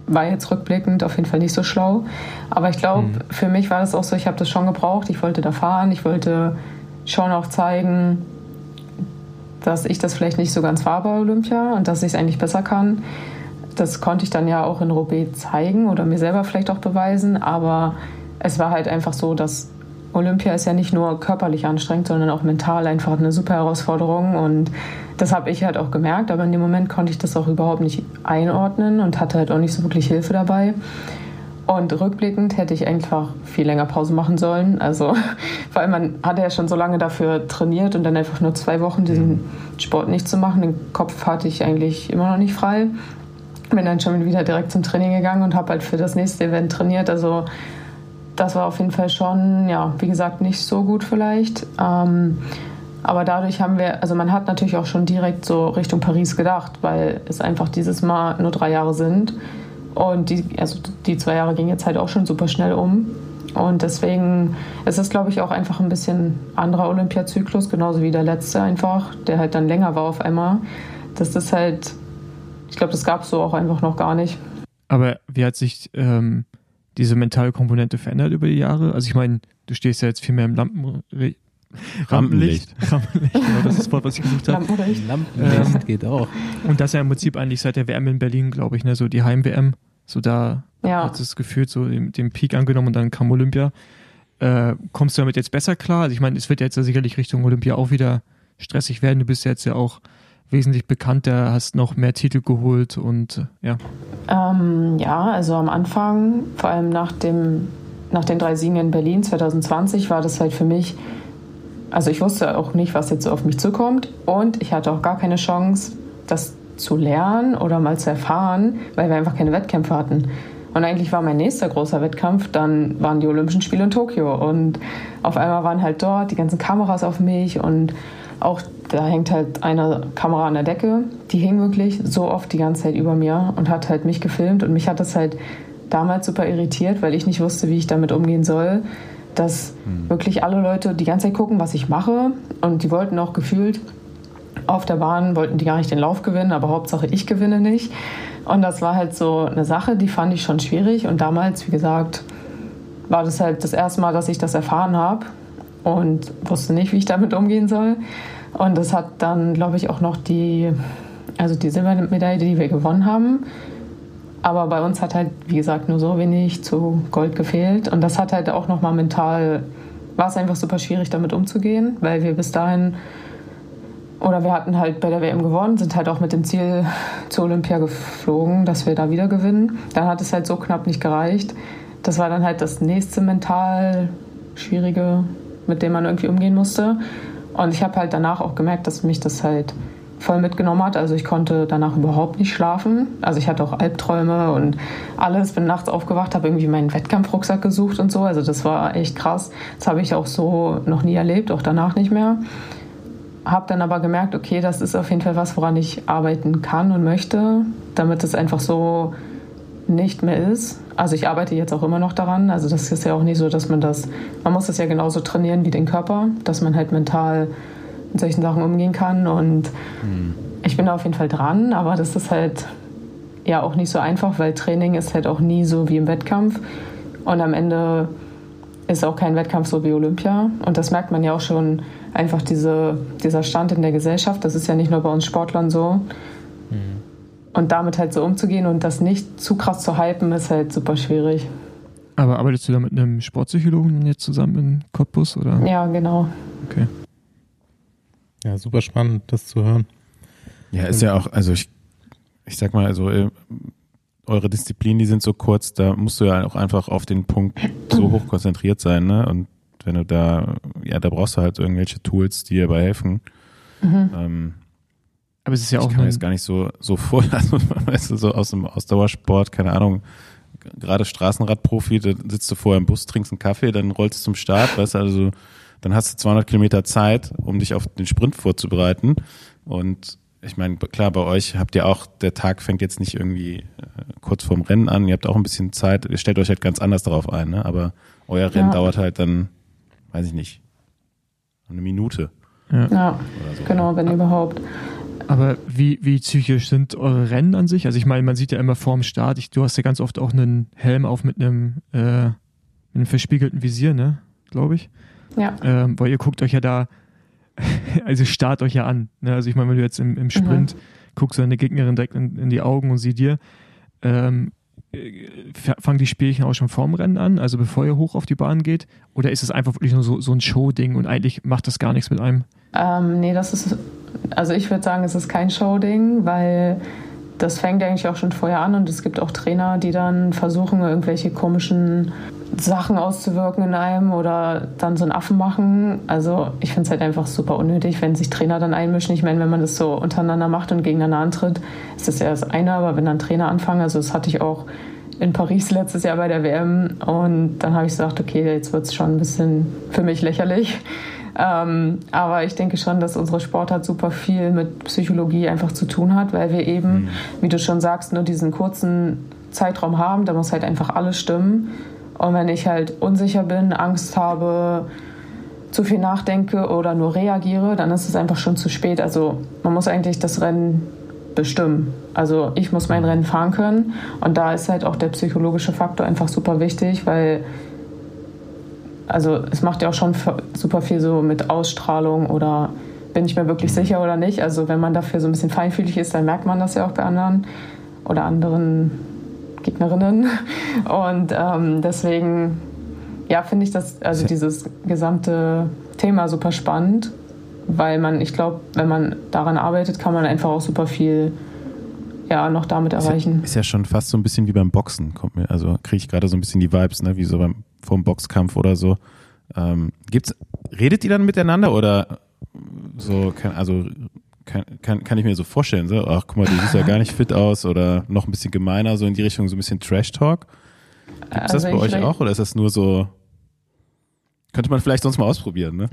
war jetzt rückblickend auf jeden Fall nicht so schlau. Aber ich glaube, mhm. für mich war das auch so, ich habe das schon gebraucht. Ich wollte da fahren, ich wollte schon auch zeigen, dass ich das vielleicht nicht so ganz war bei Olympia und dass ich es eigentlich besser kann. Das konnte ich dann ja auch in Roubaix zeigen oder mir selber vielleicht auch beweisen. Aber es war halt einfach so, dass Olympia ist ja nicht nur körperlich anstrengend, sondern auch mental einfach eine super Herausforderung. Und das habe ich halt auch gemerkt, aber in dem Moment konnte ich das auch überhaupt nicht einordnen und hatte halt auch nicht so wirklich Hilfe dabei. Und rückblickend hätte ich einfach viel länger Pause machen sollen. Also, vor allem, man hatte ja schon so lange dafür trainiert und dann einfach nur zwei Wochen diesen mhm. Sport nicht zu machen. Den Kopf hatte ich eigentlich immer noch nicht frei. Bin dann schon wieder direkt zum Training gegangen und habe halt für das nächste Event trainiert. Also, das war auf jeden Fall schon, ja, wie gesagt, nicht so gut vielleicht. Ähm, aber dadurch haben wir, also man hat natürlich auch schon direkt so Richtung Paris gedacht, weil es einfach dieses Mal nur drei Jahre sind. Und die, also die zwei Jahre gingen jetzt halt auch schon super schnell um. Und deswegen ist es, glaube ich, auch einfach ein bisschen anderer Olympiazyklus, genauso wie der letzte einfach, der halt dann länger war auf einmal. Das ist halt, ich glaube, das gab es so auch einfach noch gar nicht. Aber wie hat sich ähm, diese mentale Komponente verändert über die Jahre? Also ich meine, du stehst ja jetzt viel mehr im Lampen Rampenlicht. Rampenlicht, genau, das ist das Wort, was ich gesucht habe. Lampenlicht. Lampenlicht ähm, geht auch. Und das ja im Prinzip eigentlich seit der WM in Berlin, glaube ich, ne, so die Heim-WM, so da ja. hat es gefühlt so den, den Peak angenommen und dann kam Olympia. Äh, kommst du damit jetzt besser klar? Also ich meine, es wird jetzt ja sicherlich Richtung Olympia auch wieder stressig werden. Du bist jetzt ja auch wesentlich bekannter, hast noch mehr Titel geholt und ja. Ähm, ja, also am Anfang, vor allem nach dem nach den drei Siegen in Berlin 2020 war das halt für mich also ich wusste auch nicht, was jetzt so auf mich zukommt und ich hatte auch gar keine Chance, das zu lernen oder mal zu erfahren, weil wir einfach keine Wettkämpfe hatten. Und eigentlich war mein nächster großer Wettkampf, dann waren die Olympischen Spiele in Tokio und auf einmal waren halt dort die ganzen Kameras auf mich und auch da hängt halt eine Kamera an der Decke, die hing wirklich so oft die ganze Zeit über mir und hat halt mich gefilmt und mich hat das halt damals super irritiert, weil ich nicht wusste, wie ich damit umgehen soll dass hm. wirklich alle Leute die ganze Zeit gucken, was ich mache. Und die wollten auch gefühlt auf der Bahn, wollten die gar nicht den Lauf gewinnen, aber Hauptsache ich gewinne nicht. Und das war halt so eine Sache, die fand ich schon schwierig. Und damals, wie gesagt, war das halt das erste Mal, dass ich das erfahren habe und wusste nicht, wie ich damit umgehen soll. Und das hat dann, glaube ich, auch noch die, also die Silbermedaille, die wir gewonnen haben. Aber bei uns hat halt, wie gesagt, nur so wenig zu Gold gefehlt. Und das hat halt auch nochmal mental, war es einfach super schwierig, damit umzugehen, weil wir bis dahin, oder wir hatten halt bei der WM gewonnen, sind halt auch mit dem Ziel zur Olympia geflogen, dass wir da wieder gewinnen. Dann hat es halt so knapp nicht gereicht. Das war dann halt das nächste mental Schwierige, mit dem man irgendwie umgehen musste. Und ich habe halt danach auch gemerkt, dass mich das halt voll mitgenommen hat. Also ich konnte danach überhaupt nicht schlafen. Also ich hatte auch Albträume und alles. Bin nachts aufgewacht, habe irgendwie meinen Wettkampfrucksack gesucht und so. Also das war echt krass. Das habe ich auch so noch nie erlebt, auch danach nicht mehr. Habe dann aber gemerkt, okay, das ist auf jeden Fall was, woran ich arbeiten kann und möchte, damit es einfach so nicht mehr ist. Also ich arbeite jetzt auch immer noch daran. Also das ist ja auch nicht so, dass man das, man muss das ja genauso trainieren wie den Körper, dass man halt mental mit solchen Sachen umgehen kann. Und mhm. ich bin da auf jeden Fall dran, aber das ist halt ja auch nicht so einfach, weil Training ist halt auch nie so wie im Wettkampf. Und am Ende ist auch kein Wettkampf so wie Olympia. Und das merkt man ja auch schon einfach diese, dieser Stand in der Gesellschaft. Das ist ja nicht nur bei uns Sportlern so. Und damit halt so umzugehen und das nicht zu krass zu hypen, ist halt super schwierig. Aber arbeitest du da mit einem Sportpsychologen jetzt zusammen in Cottbus? Oder? Ja, genau. Okay. Ja, super spannend, das zu hören. Ja, ist ja auch, also ich, ich sag mal, also äh, eure Disziplinen, die sind so kurz, da musst du ja auch einfach auf den Punkt so hoch konzentriert sein, ne? Und wenn du da, ja, da brauchst du halt irgendwelche Tools, die dir dabei helfen. Mhm. Ähm, aber es ist ja ich auch. Ich kann mir jetzt gar nicht so, so vor, also, weißt du, so aus dem Ausdauersport, keine Ahnung, gerade Straßenradprofi, da sitzt du vorher im Bus, trinkst einen Kaffee, dann rollst du zum Start, weißt du, also, dann hast du 200 Kilometer Zeit, um dich auf den Sprint vorzubereiten. Und ich meine, klar, bei euch habt ihr auch, der Tag fängt jetzt nicht irgendwie äh, kurz vorm Rennen an, ihr habt auch ein bisschen Zeit, ihr stellt euch halt ganz anders darauf ein, ne? aber euer Rennen ja. dauert halt dann, weiß ich nicht, eine Minute. Ja, ja so. genau, wenn überhaupt. Aber wie, wie psychisch sind eure Rennen an sich? Also ich meine, man sieht ja immer vorm Start, ich, du hast ja ganz oft auch einen Helm auf mit einem, äh, mit einem verspiegelten Visier, ne? Glaube ich. Ja. Ähm, weil ihr guckt euch ja da, also starrt euch ja an. Ne? Also ich meine, wenn du jetzt im, im Sprint mhm. guckst deine Gegnerin direkt in, in, die Augen und sie dir, ähm, äh, fangen die Spielchen auch schon vorm Rennen an, also bevor ihr hoch auf die Bahn geht? Oder ist es einfach wirklich nur so, so ein Show-Ding und eigentlich macht das gar nichts mit einem? Ähm, nee, das ist, also ich würde sagen, es ist kein Show-Ding, weil das fängt eigentlich auch schon vorher an und es gibt auch Trainer, die dann versuchen, irgendwelche komischen Sachen auszuwirken in einem oder dann so einen Affen machen. Also ich finde es halt einfach super unnötig, wenn sich Trainer dann einmischen. Ich meine, wenn man das so untereinander macht und gegeneinander antritt, ist das ja das eine, aber wenn dann Trainer anfangen, also das hatte ich auch in Paris letztes Jahr bei der WM und dann habe ich gesagt, okay, jetzt wird es schon ein bisschen für mich lächerlich. Ähm, aber ich denke schon, dass unsere Sportart super viel mit Psychologie einfach zu tun hat, weil wir eben, mhm. wie du schon sagst, nur diesen kurzen Zeitraum haben. Da muss halt einfach alles stimmen. Und wenn ich halt unsicher bin, Angst habe, zu viel nachdenke oder nur reagiere, dann ist es einfach schon zu spät. Also man muss eigentlich das Rennen bestimmen. Also ich muss mein Rennen fahren können und da ist halt auch der psychologische Faktor einfach super wichtig, weil also es macht ja auch schon super viel so mit Ausstrahlung oder bin ich mir wirklich mhm. sicher oder nicht. Also wenn man dafür so ein bisschen feinfühlig ist, dann merkt man das ja auch bei anderen oder anderen Gegnerinnen. Und ähm, deswegen, ja, finde ich das, also dieses gesamte Thema super spannend, weil man, ich glaube, wenn man daran arbeitet, kann man einfach auch super viel ja, noch damit erreichen. Ist ja, ist ja schon fast so ein bisschen wie beim Boxen, kommt mir, also kriege ich gerade so ein bisschen die Vibes, ne, wie so beim vom Boxkampf oder so. Ähm, gibt's, redet ihr dann miteinander oder so, kann, also kann, kann, kann ich mir so vorstellen, so, ach guck mal, du siehst ja gar nicht fit aus oder noch ein bisschen gemeiner, so in die Richtung, so ein bisschen Trash-Talk. Gibt es also das bei euch auch oder ist das nur so, könnte man vielleicht sonst mal ausprobieren, ne?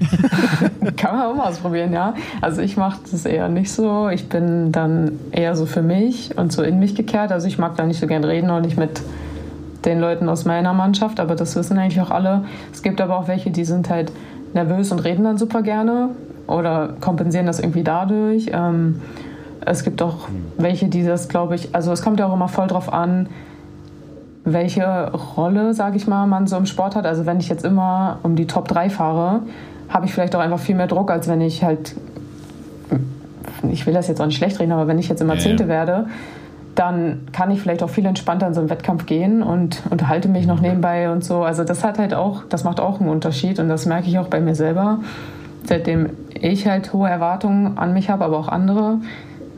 Kann man auch mal ausprobieren, ja. Also ich mache das eher nicht so. Ich bin dann eher so für mich und so in mich gekehrt. Also ich mag da nicht so gern reden und nicht mit den Leuten aus meiner Mannschaft, aber das wissen eigentlich auch alle. Es gibt aber auch welche, die sind halt nervös und reden dann super gerne oder kompensieren das irgendwie dadurch. Ähm, es gibt auch welche, die das, glaube ich, also es kommt ja auch immer voll drauf an, welche Rolle, sage ich mal, man so im Sport hat. Also wenn ich jetzt immer um die Top 3 fahre, habe ich vielleicht auch einfach viel mehr Druck, als wenn ich halt, ich will das jetzt auch nicht schlecht reden, aber wenn ich jetzt immer Zehnte ja. werde, dann kann ich vielleicht auch viel entspannter in so einen Wettkampf gehen und unterhalte mich noch nebenbei und so. Also das hat halt auch, das macht auch einen Unterschied und das merke ich auch bei mir selber. Seitdem ich halt hohe Erwartungen an mich habe, aber auch andere,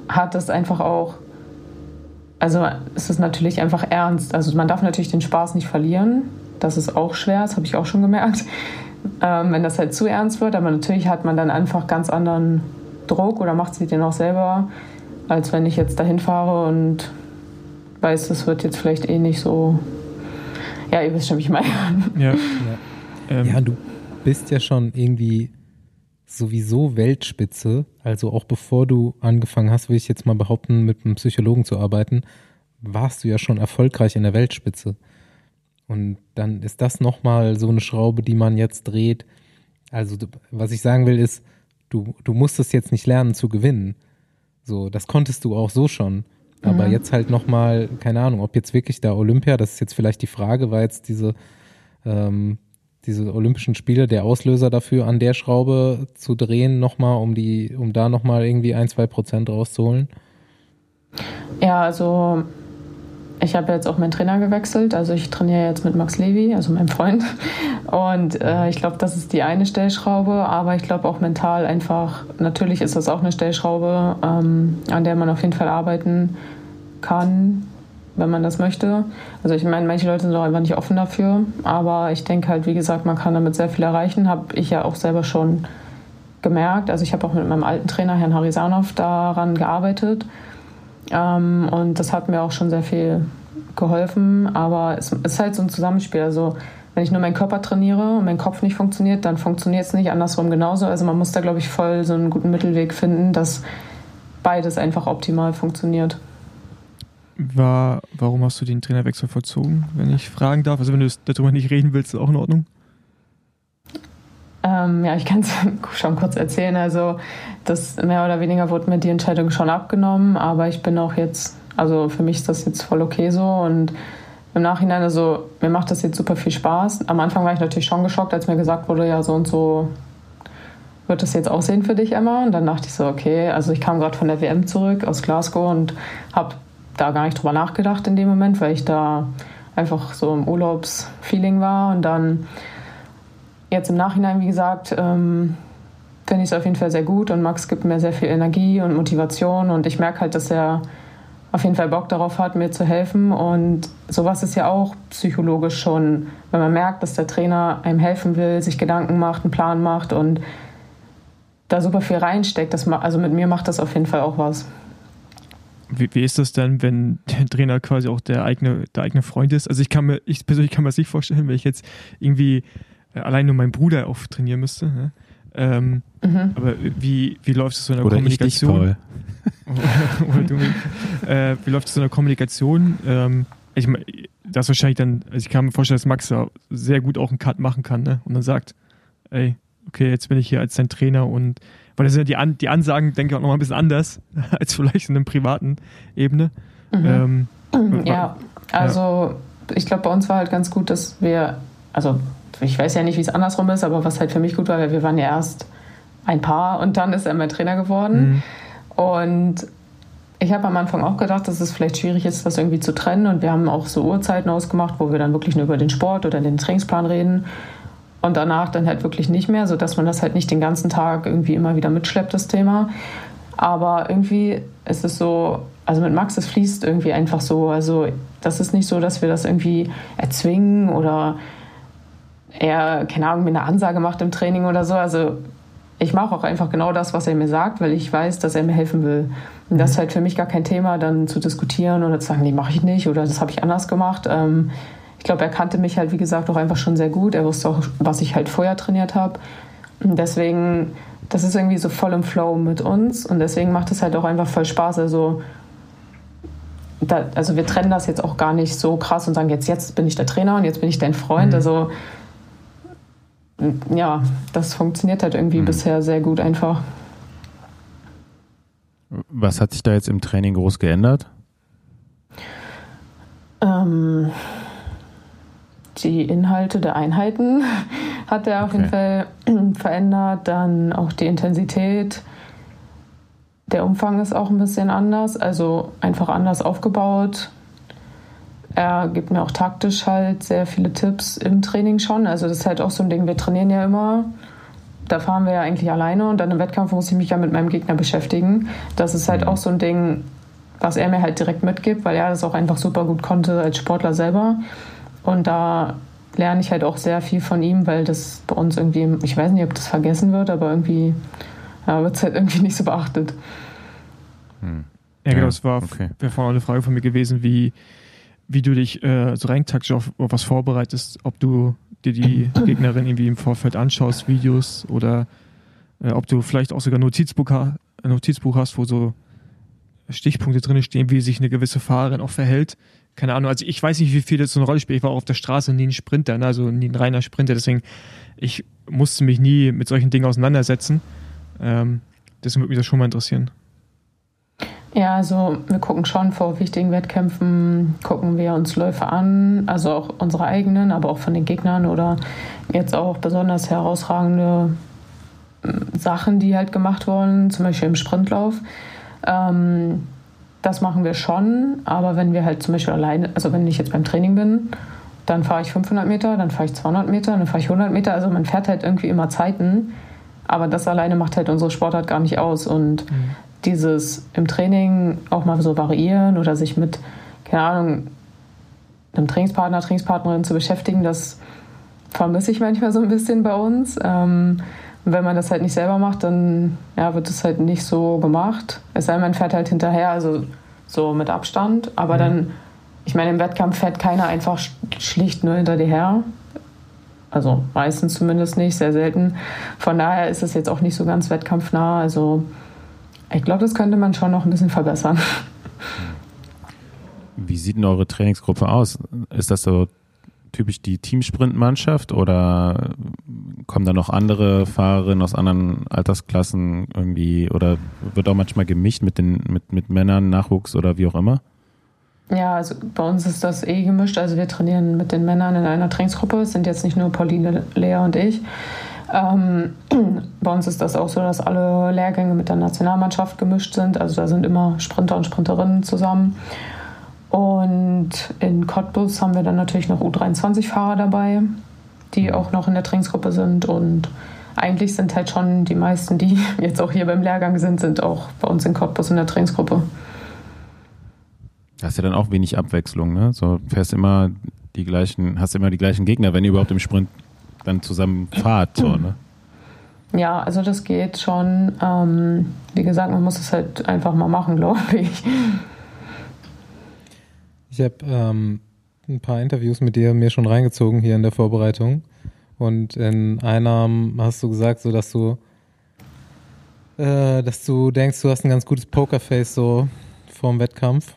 hat das einfach auch, also es ist natürlich einfach ernst. Also man darf natürlich den Spaß nicht verlieren. Das ist auch schwer, das habe ich auch schon gemerkt. Ähm, wenn das halt zu ernst wird, aber natürlich hat man dann einfach ganz anderen Druck oder macht sich den auch selber als wenn ich jetzt dahin fahre und weiß, das wird jetzt vielleicht eh nicht so. Ja, ihr wisst schon, wie ich meine. Ja, ja. Ähm. ja du bist ja schon irgendwie sowieso Weltspitze. Also auch bevor du angefangen hast, will ich jetzt mal behaupten, mit einem Psychologen zu arbeiten, warst du ja schon erfolgreich in der Weltspitze. Und dann ist das nochmal so eine Schraube, die man jetzt dreht. Also, was ich sagen will, ist, du, du musst es jetzt nicht lernen zu gewinnen. So, das konntest du auch so schon. Aber mhm. jetzt halt nochmal, keine Ahnung, ob jetzt wirklich da Olympia, das ist jetzt vielleicht die Frage, war jetzt diese, ähm, diese Olympischen Spiele der Auslöser dafür, an der Schraube zu drehen, nochmal, um die, um da nochmal irgendwie ein, zwei Prozent rauszuholen? Ja, also ich habe jetzt auch meinen Trainer gewechselt. Also ich trainiere jetzt mit Max Levy, also meinem Freund. Und äh, ich glaube, das ist die eine Stellschraube. Aber ich glaube auch mental einfach, natürlich ist das auch eine Stellschraube, ähm, an der man auf jeden Fall arbeiten kann, wenn man das möchte. Also ich meine, manche Leute sind auch einfach nicht offen dafür. Aber ich denke halt, wie gesagt, man kann damit sehr viel erreichen. Habe ich ja auch selber schon gemerkt. Also ich habe auch mit meinem alten Trainer, Herrn Harisanov, daran gearbeitet. Ähm, und das hat mir auch schon sehr viel geholfen. Aber es ist halt so ein Zusammenspiel. Also wenn ich nur meinen Körper trainiere und mein Kopf nicht funktioniert, dann funktioniert es nicht. Andersrum genauso. Also man muss da, glaube ich, voll so einen guten Mittelweg finden, dass beides einfach optimal funktioniert. War, warum hast du den Trainerwechsel vollzogen, wenn ich fragen darf? Also wenn du darüber nicht reden willst, ist auch in Ordnung. Ähm, ja, ich kann es schon kurz erzählen. Also, das mehr oder weniger wurde mir die Entscheidung schon abgenommen, aber ich bin auch jetzt, also für mich ist das jetzt voll okay so und im Nachhinein, also mir macht das jetzt super viel Spaß. Am Anfang war ich natürlich schon geschockt, als mir gesagt wurde, ja, so und so wird das jetzt aussehen für dich, Emma. Und dann dachte ich so, okay, also ich kam gerade von der WM zurück aus Glasgow und habe da gar nicht drüber nachgedacht in dem Moment, weil ich da einfach so im Urlaubsfeeling war und dann Jetzt im Nachhinein, wie gesagt, ähm, finde ich es auf jeden Fall sehr gut und Max gibt mir sehr viel Energie und Motivation und ich merke halt, dass er auf jeden Fall Bock darauf hat, mir zu helfen. Und sowas ist ja auch psychologisch schon, wenn man merkt, dass der Trainer einem helfen will, sich Gedanken macht, einen Plan macht und da super viel reinsteckt. Das, also mit mir macht das auf jeden Fall auch was. Wie, wie ist das denn, wenn der Trainer quasi auch der eigene, der eigene Freund ist? Also ich kann mir, ich persönlich kann mir das nicht vorstellen, wenn ich jetzt irgendwie äh, allein nur mein Bruder auftrainieren müsste. Ne? Ähm, mhm. Aber wie, wie läuft es so in der Oder Kommunikation? Ich dich, Oder du äh, wie läuft es so in der Kommunikation? Ähm, ich meine, das wahrscheinlich dann, also ich kann mir vorstellen, dass Max da sehr gut auch einen Cut machen kann, ne? Und dann sagt, ey, okay, jetzt bin ich hier als dein Trainer und weil das sind ja die, An die Ansagen, denke ich, auch nochmal ein bisschen anders als vielleicht in einer privaten Ebene. Mhm. Ähm, ja, also ja. ich glaube, bei uns war halt ganz gut, dass wir, also ich weiß ja nicht, wie es andersrum ist, aber was halt für mich gut war, weil wir waren ja erst ein Paar und dann ist er mein Trainer geworden. Mhm. Und ich habe am Anfang auch gedacht, dass es vielleicht schwierig ist, das irgendwie zu trennen. Und wir haben auch so Uhrzeiten ausgemacht, wo wir dann wirklich nur über den Sport oder den Trainingsplan reden. Und danach dann halt wirklich nicht mehr, sodass man das halt nicht den ganzen Tag irgendwie immer wieder mitschleppt, das Thema. Aber irgendwie ist es so, also mit Max, es fließt irgendwie einfach so. Also das ist nicht so, dass wir das irgendwie erzwingen oder er, keine Ahnung, mir eine Ansage macht im Training oder so. Also ich mache auch einfach genau das, was er mir sagt, weil ich weiß, dass er mir helfen will. Und das ist halt für mich gar kein Thema, dann zu diskutieren oder zu sagen, nee, mache ich nicht oder das habe ich anders gemacht. Ähm, ich glaube, er kannte mich halt, wie gesagt, auch einfach schon sehr gut. Er wusste auch, was ich halt vorher trainiert habe. Und deswegen, das ist irgendwie so voll im Flow mit uns und deswegen macht es halt auch einfach voll Spaß. Also da, also wir trennen das jetzt auch gar nicht so krass und sagen, jetzt, jetzt bin ich der Trainer und jetzt bin ich dein Freund. Mhm. Also ja, das funktioniert halt irgendwie mhm. bisher sehr gut einfach. Was hat sich da jetzt im Training groß geändert? Ähm, die Inhalte der Einheiten hat er auf okay. jeden Fall verändert. Dann auch die Intensität. Der Umfang ist auch ein bisschen anders, also einfach anders aufgebaut. Er gibt mir auch taktisch halt sehr viele Tipps im Training schon. Also das ist halt auch so ein Ding, wir trainieren ja immer. Da fahren wir ja eigentlich alleine und dann im Wettkampf muss ich mich ja mit meinem Gegner beschäftigen. Das ist halt mhm. auch so ein Ding, was er mir halt direkt mitgibt, weil er das auch einfach super gut konnte als Sportler selber. Und da lerne ich halt auch sehr viel von ihm, weil das bei uns irgendwie, ich weiß nicht, ob das vergessen wird, aber irgendwie ja, wird es halt irgendwie nicht so beachtet. Hm. Ja, genau, das war okay. vorhin eine Frage von mir gewesen, wie, wie du dich äh, so rein taktisch auf, auf, was vorbereitest, ob du dir die Gegnerin irgendwie im Vorfeld anschaust, Videos oder äh, ob du vielleicht auch sogar ein Notizbuch, ein Notizbuch hast, wo so Stichpunkte drin stehen, wie sich eine gewisse Fahrerin auch verhält. Keine Ahnung, also ich weiß nicht, wie viel das so eine Rolle spielt. Ich war auch auf der Straße nie ein Sprinter, ne? also nie ein reiner Sprinter, deswegen ich musste mich nie mit solchen Dingen auseinandersetzen. Ähm, deswegen würde mich das schon mal interessieren. Ja, also wir gucken schon vor wichtigen Wettkämpfen, gucken wir uns Läufe an, also auch unsere eigenen, aber auch von den Gegnern oder jetzt auch besonders herausragende hm, Sachen, die halt gemacht wurden, zum Beispiel im Sprintlauf. Ähm, das machen wir schon, aber wenn wir halt zum Beispiel alleine, also wenn ich jetzt beim Training bin, dann fahre ich 500 Meter, dann fahre ich 200 Meter, dann fahre ich 100 Meter. Also man fährt halt irgendwie immer Zeiten, aber das alleine macht halt unsere Sportart gar nicht aus. Und mhm. dieses im Training auch mal so variieren oder sich mit, keine Ahnung, einem Trainingspartner, Trainingspartnerin zu beschäftigen, das vermisse ich manchmal so ein bisschen bei uns. Ähm, und wenn man das halt nicht selber macht, dann ja, wird es halt nicht so gemacht. Es sei denn, man fährt halt hinterher, also so mit Abstand. Aber mhm. dann, ich meine, im Wettkampf fährt keiner einfach schlicht nur hinter dir her. Also meistens zumindest nicht, sehr selten. Von daher ist es jetzt auch nicht so ganz wettkampfnah. Also ich glaube, das könnte man schon noch ein bisschen verbessern. Wie sieht denn eure Trainingsgruppe aus? Ist das so typisch die Teamsprint-Mannschaft oder kommen da noch andere Fahrerinnen aus anderen Altersklassen irgendwie oder wird auch manchmal gemischt mit den mit, mit Männern, Nachwuchs oder wie auch immer? Ja, also bei uns ist das eh gemischt. Also wir trainieren mit den Männern in einer Trainingsgruppe. Es sind jetzt nicht nur Pauline, Lea und ich. Ähm, bei uns ist das auch so, dass alle Lehrgänge mit der Nationalmannschaft gemischt sind. Also da sind immer Sprinter und Sprinterinnen zusammen. Und in Cottbus haben wir dann natürlich noch U23-Fahrer dabei, die auch noch in der Trainingsgruppe sind. Und eigentlich sind halt schon die meisten, die jetzt auch hier beim Lehrgang sind, sind auch bei uns in Cottbus in der Trainingsgruppe. Hast ja dann auch wenig Abwechslung, ne? So fährst immer die gleichen, hast immer die gleichen Gegner, wenn ihr überhaupt im Sprint dann zusammen fahrt, so, ne? Ja, also das geht schon. Ähm, wie gesagt, man muss es halt einfach mal machen, glaube ich. Ich habe ähm, ein paar Interviews mit dir mir schon reingezogen hier in der Vorbereitung. Und in einem hast du gesagt, so dass du, äh, dass du denkst, du hast ein ganz gutes Pokerface so vorm Wettkampf.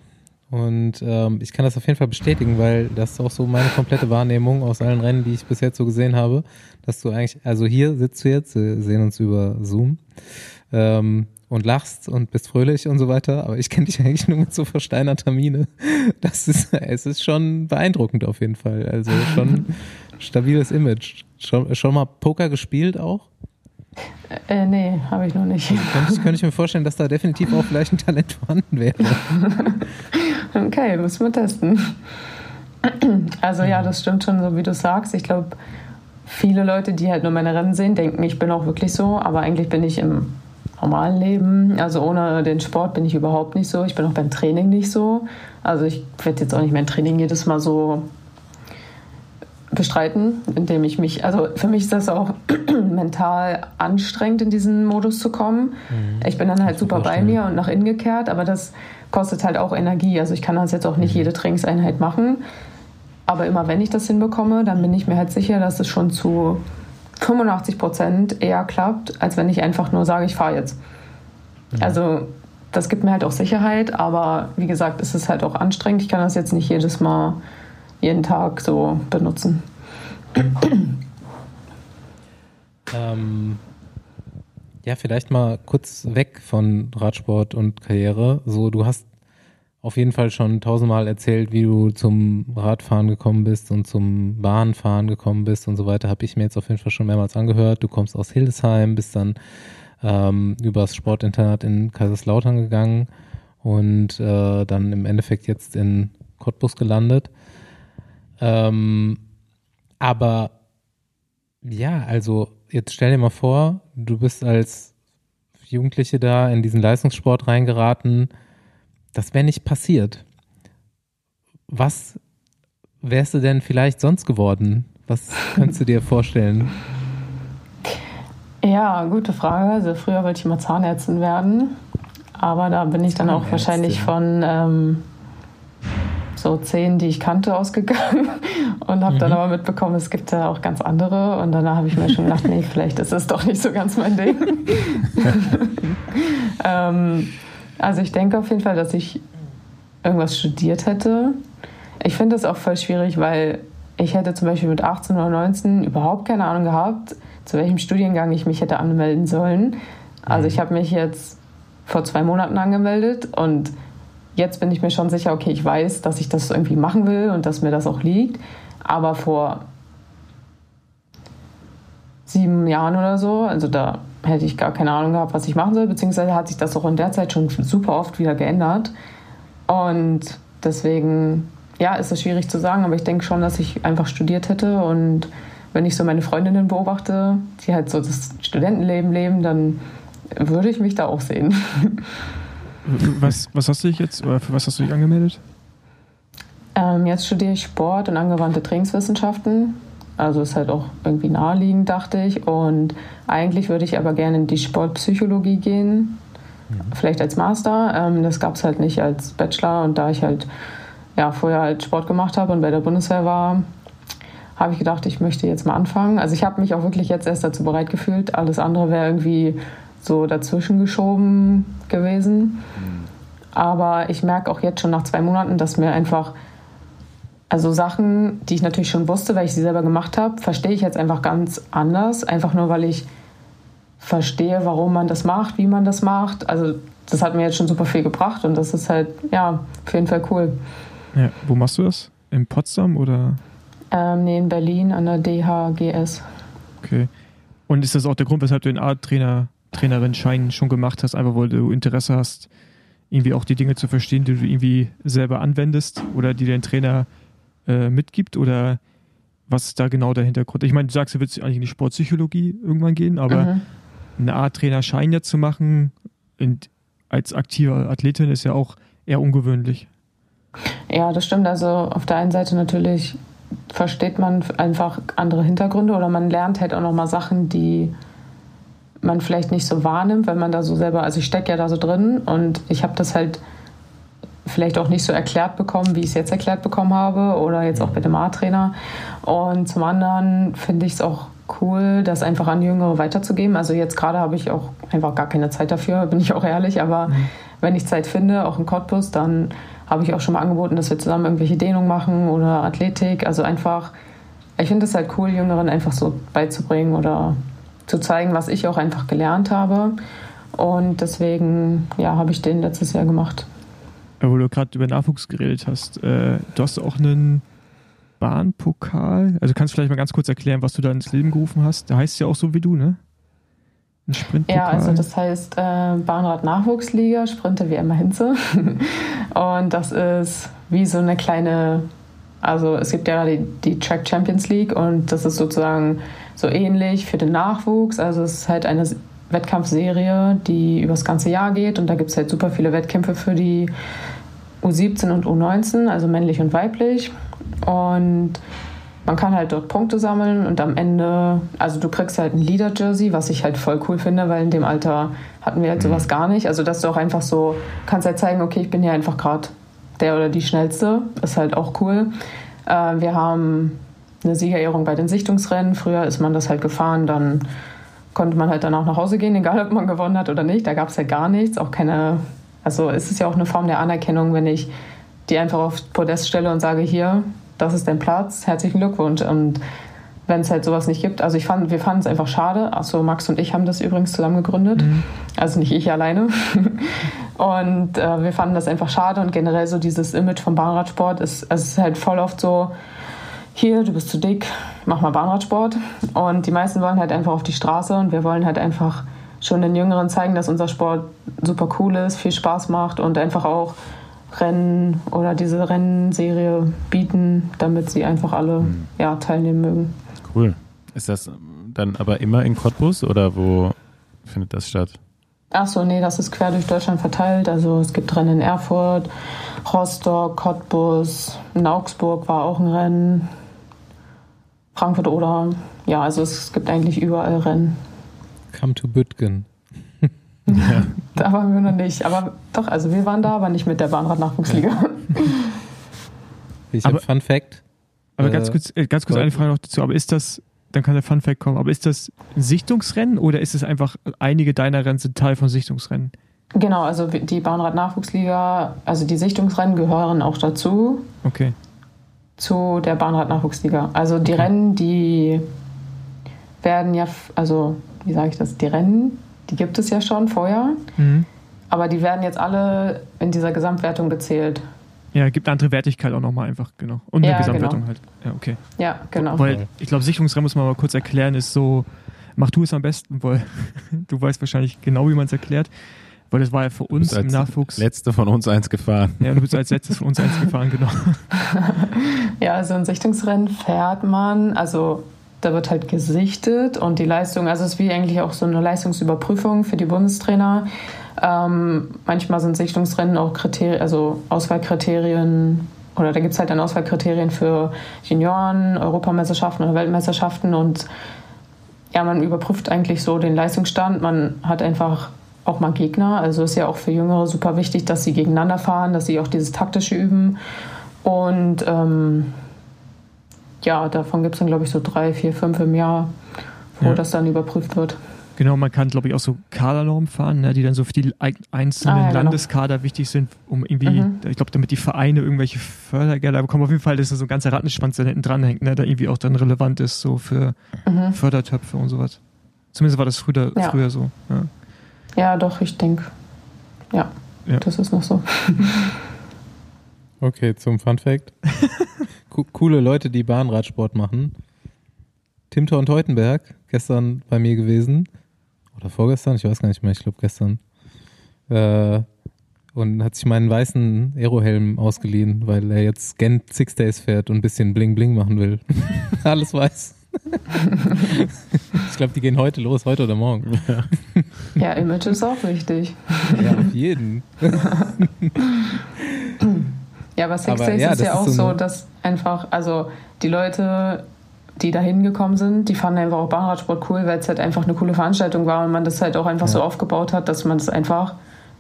Und ähm, ich kann das auf jeden Fall bestätigen, weil das ist auch so meine komplette Wahrnehmung aus allen Rennen, die ich bis jetzt so gesehen habe, dass du eigentlich, also hier sitzt du jetzt, wir sehen uns über Zoom. Ähm, und lachst und bist fröhlich und so weiter, aber ich kenne dich eigentlich nur mit so versteinerter Miene. Das ist, es ist schon beeindruckend auf jeden Fall. Also schon stabiles Image. Schon, schon mal Poker gespielt auch? Äh, nee, habe ich noch nicht. Könnte ich, könnte ich mir vorstellen, dass da definitiv auch vielleicht ein Talent vorhanden wäre. okay, müssen wir testen. Also ja, das stimmt schon, so wie du sagst. Ich glaube, viele Leute, die halt nur meine Rennen sehen, denken, ich bin auch wirklich so, aber eigentlich bin ich im normalen Leben. Also ohne den Sport bin ich überhaupt nicht so. Ich bin auch beim Training nicht so. Also ich werde jetzt auch nicht mein Training jedes Mal so bestreiten, indem ich mich, also für mich ist das auch mental anstrengend, in diesen Modus zu kommen. Mhm. Ich bin dann halt super bei mir und nach innen gekehrt, aber das kostet halt auch Energie. Also ich kann das jetzt auch nicht mhm. jede Trainingseinheit machen. Aber immer wenn ich das hinbekomme, dann bin ich mir halt sicher, dass es schon zu 85 Prozent eher klappt, als wenn ich einfach nur sage, ich fahre jetzt. Mhm. Also das gibt mir halt auch Sicherheit, aber wie gesagt, es ist halt auch anstrengend. Ich kann das jetzt nicht jedes Mal, jeden Tag so benutzen. Ähm, ja, vielleicht mal kurz weg von Radsport und Karriere. So, du hast auf jeden Fall schon tausendmal erzählt, wie du zum Radfahren gekommen bist und zum Bahnfahren gekommen bist und so weiter. Habe ich mir jetzt auf jeden Fall schon mehrmals angehört. Du kommst aus Hildesheim, bist dann ähm, übers Sportinternat in Kaiserslautern gegangen und äh, dann im Endeffekt jetzt in Cottbus gelandet. Ähm, aber ja, also jetzt stell dir mal vor, du bist als Jugendliche da in diesen Leistungssport reingeraten. Das wäre nicht passiert. Was wärst du denn vielleicht sonst geworden? Was kannst du dir vorstellen? Ja, gute Frage. Also früher wollte ich mal Zahnärztin werden, aber da bin ich dann auch wahrscheinlich von ähm, so zehn, die ich kannte, ausgegangen und habe mhm. dann aber mitbekommen, es gibt da auch ganz andere. Und danach habe ich mir schon gedacht, nee, vielleicht ist es doch nicht so ganz mein Ding. ähm, also ich denke auf jeden Fall, dass ich irgendwas studiert hätte. Ich finde das auch voll schwierig, weil ich hätte zum Beispiel mit 18 oder 19 überhaupt keine Ahnung gehabt, zu welchem Studiengang ich mich hätte anmelden sollen. Also mhm. ich habe mich jetzt vor zwei Monaten angemeldet und jetzt bin ich mir schon sicher, okay, ich weiß, dass ich das irgendwie machen will und dass mir das auch liegt. Aber vor sieben Jahren oder so, also da hätte ich gar keine Ahnung gehabt, was ich machen soll, beziehungsweise hat sich das auch in der Zeit schon super oft wieder geändert. Und deswegen, ja, ist es schwierig zu sagen, aber ich denke schon, dass ich einfach studiert hätte und wenn ich so meine Freundinnen beobachte, die halt so das Studentenleben leben, dann würde ich mich da auch sehen. Was, was hast du dich jetzt, oder für was hast du dich angemeldet? Ähm, jetzt studiere ich Sport und angewandte Trainingswissenschaften. Also ist halt auch irgendwie naheliegend, dachte ich. Und eigentlich würde ich aber gerne in die Sportpsychologie gehen. Mhm. Vielleicht als Master. Ähm, das gab es halt nicht als Bachelor. Und da ich halt ja, vorher halt Sport gemacht habe und bei der Bundeswehr war, habe ich gedacht, ich möchte jetzt mal anfangen. Also ich habe mich auch wirklich jetzt erst dazu bereit gefühlt. Alles andere wäre irgendwie so dazwischen geschoben gewesen. Aber ich merke auch jetzt schon nach zwei Monaten, dass mir einfach, also Sachen, die ich natürlich schon wusste, weil ich sie selber gemacht habe, verstehe ich jetzt einfach ganz anders. Einfach nur, weil ich verstehe, warum man das macht, wie man das macht. Also das hat mir jetzt schon super viel gebracht und das ist halt, ja, auf jeden Fall cool. Ja, wo machst du das? In Potsdam oder? Ähm, nee, in Berlin an der DHGS. Okay. Und ist das auch der Grund, weshalb du den Art-Trainer, Trainerin-Schein schon gemacht hast, einfach weil du Interesse hast, irgendwie auch die Dinge zu verstehen, die du irgendwie selber anwendest oder die dein Trainer äh, mitgibt? Oder was ist da genau der Hintergrund? Ich meine, du sagst, du willst eigentlich in die Sportpsychologie irgendwann gehen, aber mhm. eine Art Trainerschein jetzt zu machen in, als aktive Athletin ist ja auch eher ungewöhnlich. Ja, das stimmt. Also auf der einen Seite natürlich versteht man einfach andere Hintergründe oder man lernt halt auch nochmal Sachen, die man vielleicht nicht so wahrnimmt, wenn man da so selber, also ich stecke ja da so drin und ich habe das halt vielleicht auch nicht so erklärt bekommen, wie ich es jetzt erklärt bekommen habe oder jetzt auch bei dem A-Trainer. Und zum anderen finde ich es auch cool, das einfach an Jüngere weiterzugeben. Also jetzt gerade habe ich auch einfach gar keine Zeit dafür, bin ich auch ehrlich, aber mhm. wenn ich Zeit finde, auch in Cottbus, dann habe ich auch schon mal angeboten, dass wir zusammen irgendwelche Dehnungen machen oder Athletik. Also einfach, ich finde es halt cool, Jüngeren einfach so beizubringen oder zu zeigen, was ich auch einfach gelernt habe. Und deswegen, ja, habe ich den letztes Jahr gemacht. Wo du gerade über Nachwuchs geredet hast, äh, du hast auch einen Bahnpokal. Also kannst du vielleicht mal ganz kurz erklären, was du da ins Leben gerufen hast? Der heißt ja auch so wie du, ne? Ein Sprintpokal. Ja, also das heißt äh, Bahnrad Nachwuchsliga, Sprinter wie Emma Hinze. Und das ist wie so eine kleine, also es gibt ja die, die Track Champions League und das ist sozusagen so ähnlich für den Nachwuchs. Also es ist halt eine Wettkampfserie, die über das ganze Jahr geht und da gibt es halt super viele Wettkämpfe für die U17 und U19, also männlich und weiblich. Und man kann halt dort Punkte sammeln und am Ende, also du kriegst halt ein Leader-Jersey, was ich halt voll cool finde, weil in dem Alter hatten wir halt sowas mhm. gar nicht. Also dass du auch einfach so, kannst halt zeigen, okay, ich bin hier einfach gerade der oder die Schnellste, ist halt auch cool. Äh, wir haben eine Siegerehrung bei den Sichtungsrennen. Früher ist man das halt gefahren, dann konnte man halt danach nach Hause gehen, egal ob man gewonnen hat oder nicht. Da gab es halt gar nichts, auch keine Also ist es ja auch eine Form der Anerkennung, wenn ich die einfach aufs Podest stelle und sage, hier, das ist dein Platz, herzlichen Glückwunsch. Und wenn es halt sowas nicht gibt, also ich fand, wir fanden es einfach schade. Achso, Max und ich haben das übrigens zusammen gegründet. Mhm. Also nicht ich alleine. und äh, wir fanden das einfach schade und generell so dieses Image vom Bahnradsport ist, also es ist halt voll oft so, hier, du bist zu dick, mach mal Bahnradsport. Und die meisten wollen halt einfach auf die Straße und wir wollen halt einfach schon den Jüngeren zeigen, dass unser Sport super cool ist, viel Spaß macht und einfach auch Rennen oder diese Rennserie bieten, damit sie einfach alle mhm. ja, teilnehmen mögen. Cool. Ist das dann aber immer in Cottbus oder wo findet das statt? Ach so, nee, das ist quer durch Deutschland verteilt. Also es gibt Rennen in Erfurt, Rostock, Cottbus, in Augsburg war auch ein Rennen, Frankfurt oder ja, also es gibt eigentlich überall Rennen. Come to Bütgen. ja. Da waren wir noch nicht, aber doch, also wir waren da, aber nicht mit der Bahnrad-Nachwuchsliga. Ich habe Fun Fact. Aber ganz äh, kurz, äh, ganz kurz eine Frage noch dazu. Aber ist das, dann kann der Fun Fact kommen, aber ist das ein Sichtungsrennen oder ist es einfach, einige deiner Rennen sind Teil von Sichtungsrennen? Genau, also die Bahnrad-Nachwuchsliga, also die Sichtungsrennen gehören auch dazu. Okay. Zu der Bahnrad-Nachwuchsliga. Also die okay. Rennen, die werden ja, also wie sage ich das, die Rennen, die gibt es ja schon vorher, mhm. aber die werden jetzt alle in dieser Gesamtwertung gezählt. Ja, gibt eine andere Wertigkeit auch nochmal einfach, genau. Und eine ja, Gesamtwertung genau. halt. Ja, okay. Ja, genau. Weil ich glaube, Sicherungsrennen muss man mal kurz erklären, ist so, mach du es am besten, weil du weißt wahrscheinlich genau, wie man es erklärt. Weil das war ja für uns im Nachwuchs. Letzte von uns eins gefahren. Ja, du bist als letztes von uns eins gefahren, genau. ja, also ein Sichtungsrennen fährt man, also da wird halt gesichtet und die Leistung, also es ist wie eigentlich auch so eine Leistungsüberprüfung für die Bundestrainer. Ähm, manchmal sind Sichtungsrennen auch Kriterien, also Auswahlkriterien oder da gibt es halt dann Auswahlkriterien für Junioren, Europameisterschaften oder Weltmeisterschaften und ja, man überprüft eigentlich so den Leistungsstand. Man hat einfach auch mal Gegner. Also ist ja auch für Jüngere super wichtig, dass sie gegeneinander fahren, dass sie auch dieses taktische üben. Und ähm, ja, davon gibt es dann, glaube ich, so drei, vier, fünf im Jahr, wo ja. das dann überprüft wird. Genau, man kann, glaube ich, auch so Kadernormen fahren, ne, die dann so für die einzelnen ah, ja, genau. Landeskader wichtig sind, um irgendwie, mhm. ich glaube, damit die Vereine irgendwelche Fördergelder bekommen. Auf jeden Fall, dass da so ein ganzer Rattenschwanz da hinten dranhängt, ne, der irgendwie auch dann relevant ist, so für mhm. Fördertöpfe und sowas. Zumindest war das früher, ja. früher so. Ja, ja doch, ich denke, ja, ja, das ist noch so. Okay, zum Fun Fact. coole Leute, die Bahnradsport machen. Tim Thorn Teutenberg, gestern bei mir gewesen. Oder vorgestern, ich weiß gar nicht mehr, ich glaube gestern. Äh, und hat sich meinen weißen Aerohelm ausgeliehen, weil er jetzt Gent Six Days fährt und ein bisschen Bling Bling machen will. Alles weiß. Ich glaube, die gehen heute los, heute oder morgen. Ja, ja Image ist auch wichtig. Ja, auf jeden. Ja, aber Six aber, Days ja, ist ja auch ist so, so dass einfach, also die Leute, die da hingekommen sind, die fanden einfach auch Bahnradsport cool, weil es halt einfach eine coole Veranstaltung war und man das halt auch einfach ja. so aufgebaut hat, dass man das einfach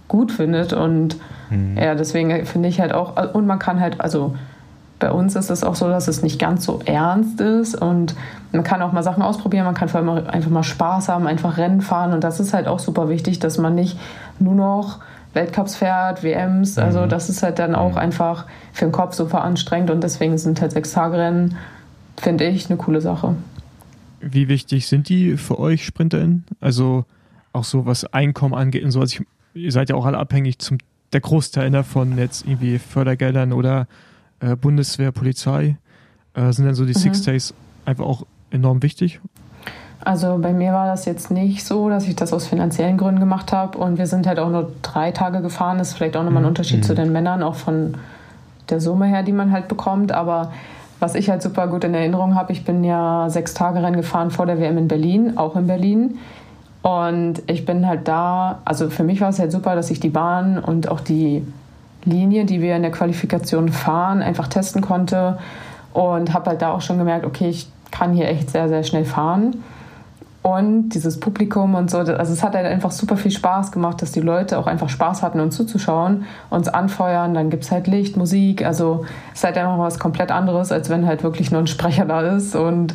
gut findet. Und mhm. ja, deswegen finde ich halt auch, und man kann halt, also bei uns ist es auch so, dass es nicht ganz so ernst ist und man kann auch mal Sachen ausprobieren, man kann vor allem einfach mal Spaß haben, einfach Rennen fahren und das ist halt auch super wichtig, dass man nicht nur noch Weltcups fährt, WMs. Also mhm. das ist halt dann auch mhm. einfach für den Kopf super anstrengend und deswegen sind halt sechs Tage Rennen, finde ich, eine coole Sache. Wie wichtig sind die für euch SprinterInnen? Also auch so was Einkommen angeht und so. Also ich, ihr seid ja auch alle abhängig zum der Großteil ne, von jetzt irgendwie Fördergeldern oder äh, Bundeswehr, Polizei. Äh, sind dann so die mhm. Six Days einfach auch enorm wichtig? Also bei mir war das jetzt nicht so, dass ich das aus finanziellen Gründen gemacht habe. Und wir sind halt auch nur drei Tage gefahren. Das ist vielleicht auch nochmal ein mhm. Unterschied mhm. zu den Männern, auch von der Summe her, die man halt bekommt. Aber was ich halt super gut in Erinnerung habe, ich bin ja sechs Tage Rennen gefahren vor der WM in Berlin, auch in Berlin. Und ich bin halt da, also für mich war es halt super, dass ich die Bahn und auch die Linie, die wir in der Qualifikation fahren, einfach testen konnte. Und habe halt da auch schon gemerkt, okay, ich kann hier echt sehr, sehr schnell fahren und dieses Publikum und so. Also es hat halt einfach super viel Spaß gemacht, dass die Leute auch einfach Spaß hatten, uns zuzuschauen, uns anfeuern. Dann gibt es halt Licht, Musik. Also es ist halt einfach was komplett anderes, als wenn halt wirklich nur ein Sprecher da ist und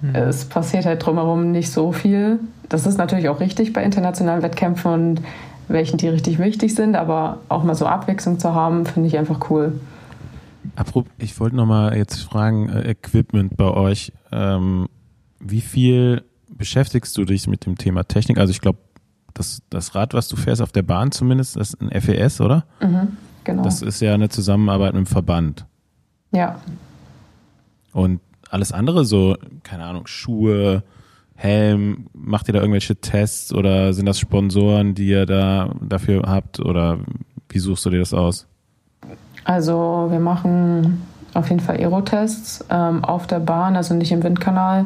mhm. es passiert halt drumherum nicht so viel. Das ist natürlich auch richtig bei internationalen Wettkämpfen und welchen die richtig wichtig sind, aber auch mal so Abwechslung zu haben, finde ich einfach cool. Apropos, ich wollte nochmal jetzt fragen, äh, Equipment bei euch. Ähm, wie viel beschäftigst du dich mit dem Thema Technik? Also ich glaube, das, das Rad, was du fährst auf der Bahn zumindest, das ist ein FES, oder? Mhm, genau. Das ist ja eine Zusammenarbeit mit dem Verband. ja, Und alles andere, so, keine Ahnung, Schuhe, Helm, macht ihr da irgendwelche Tests oder sind das Sponsoren, die ihr da dafür habt oder wie suchst du dir das aus? Also wir machen auf jeden Fall Aerotests ähm, auf der Bahn, also nicht im Windkanal.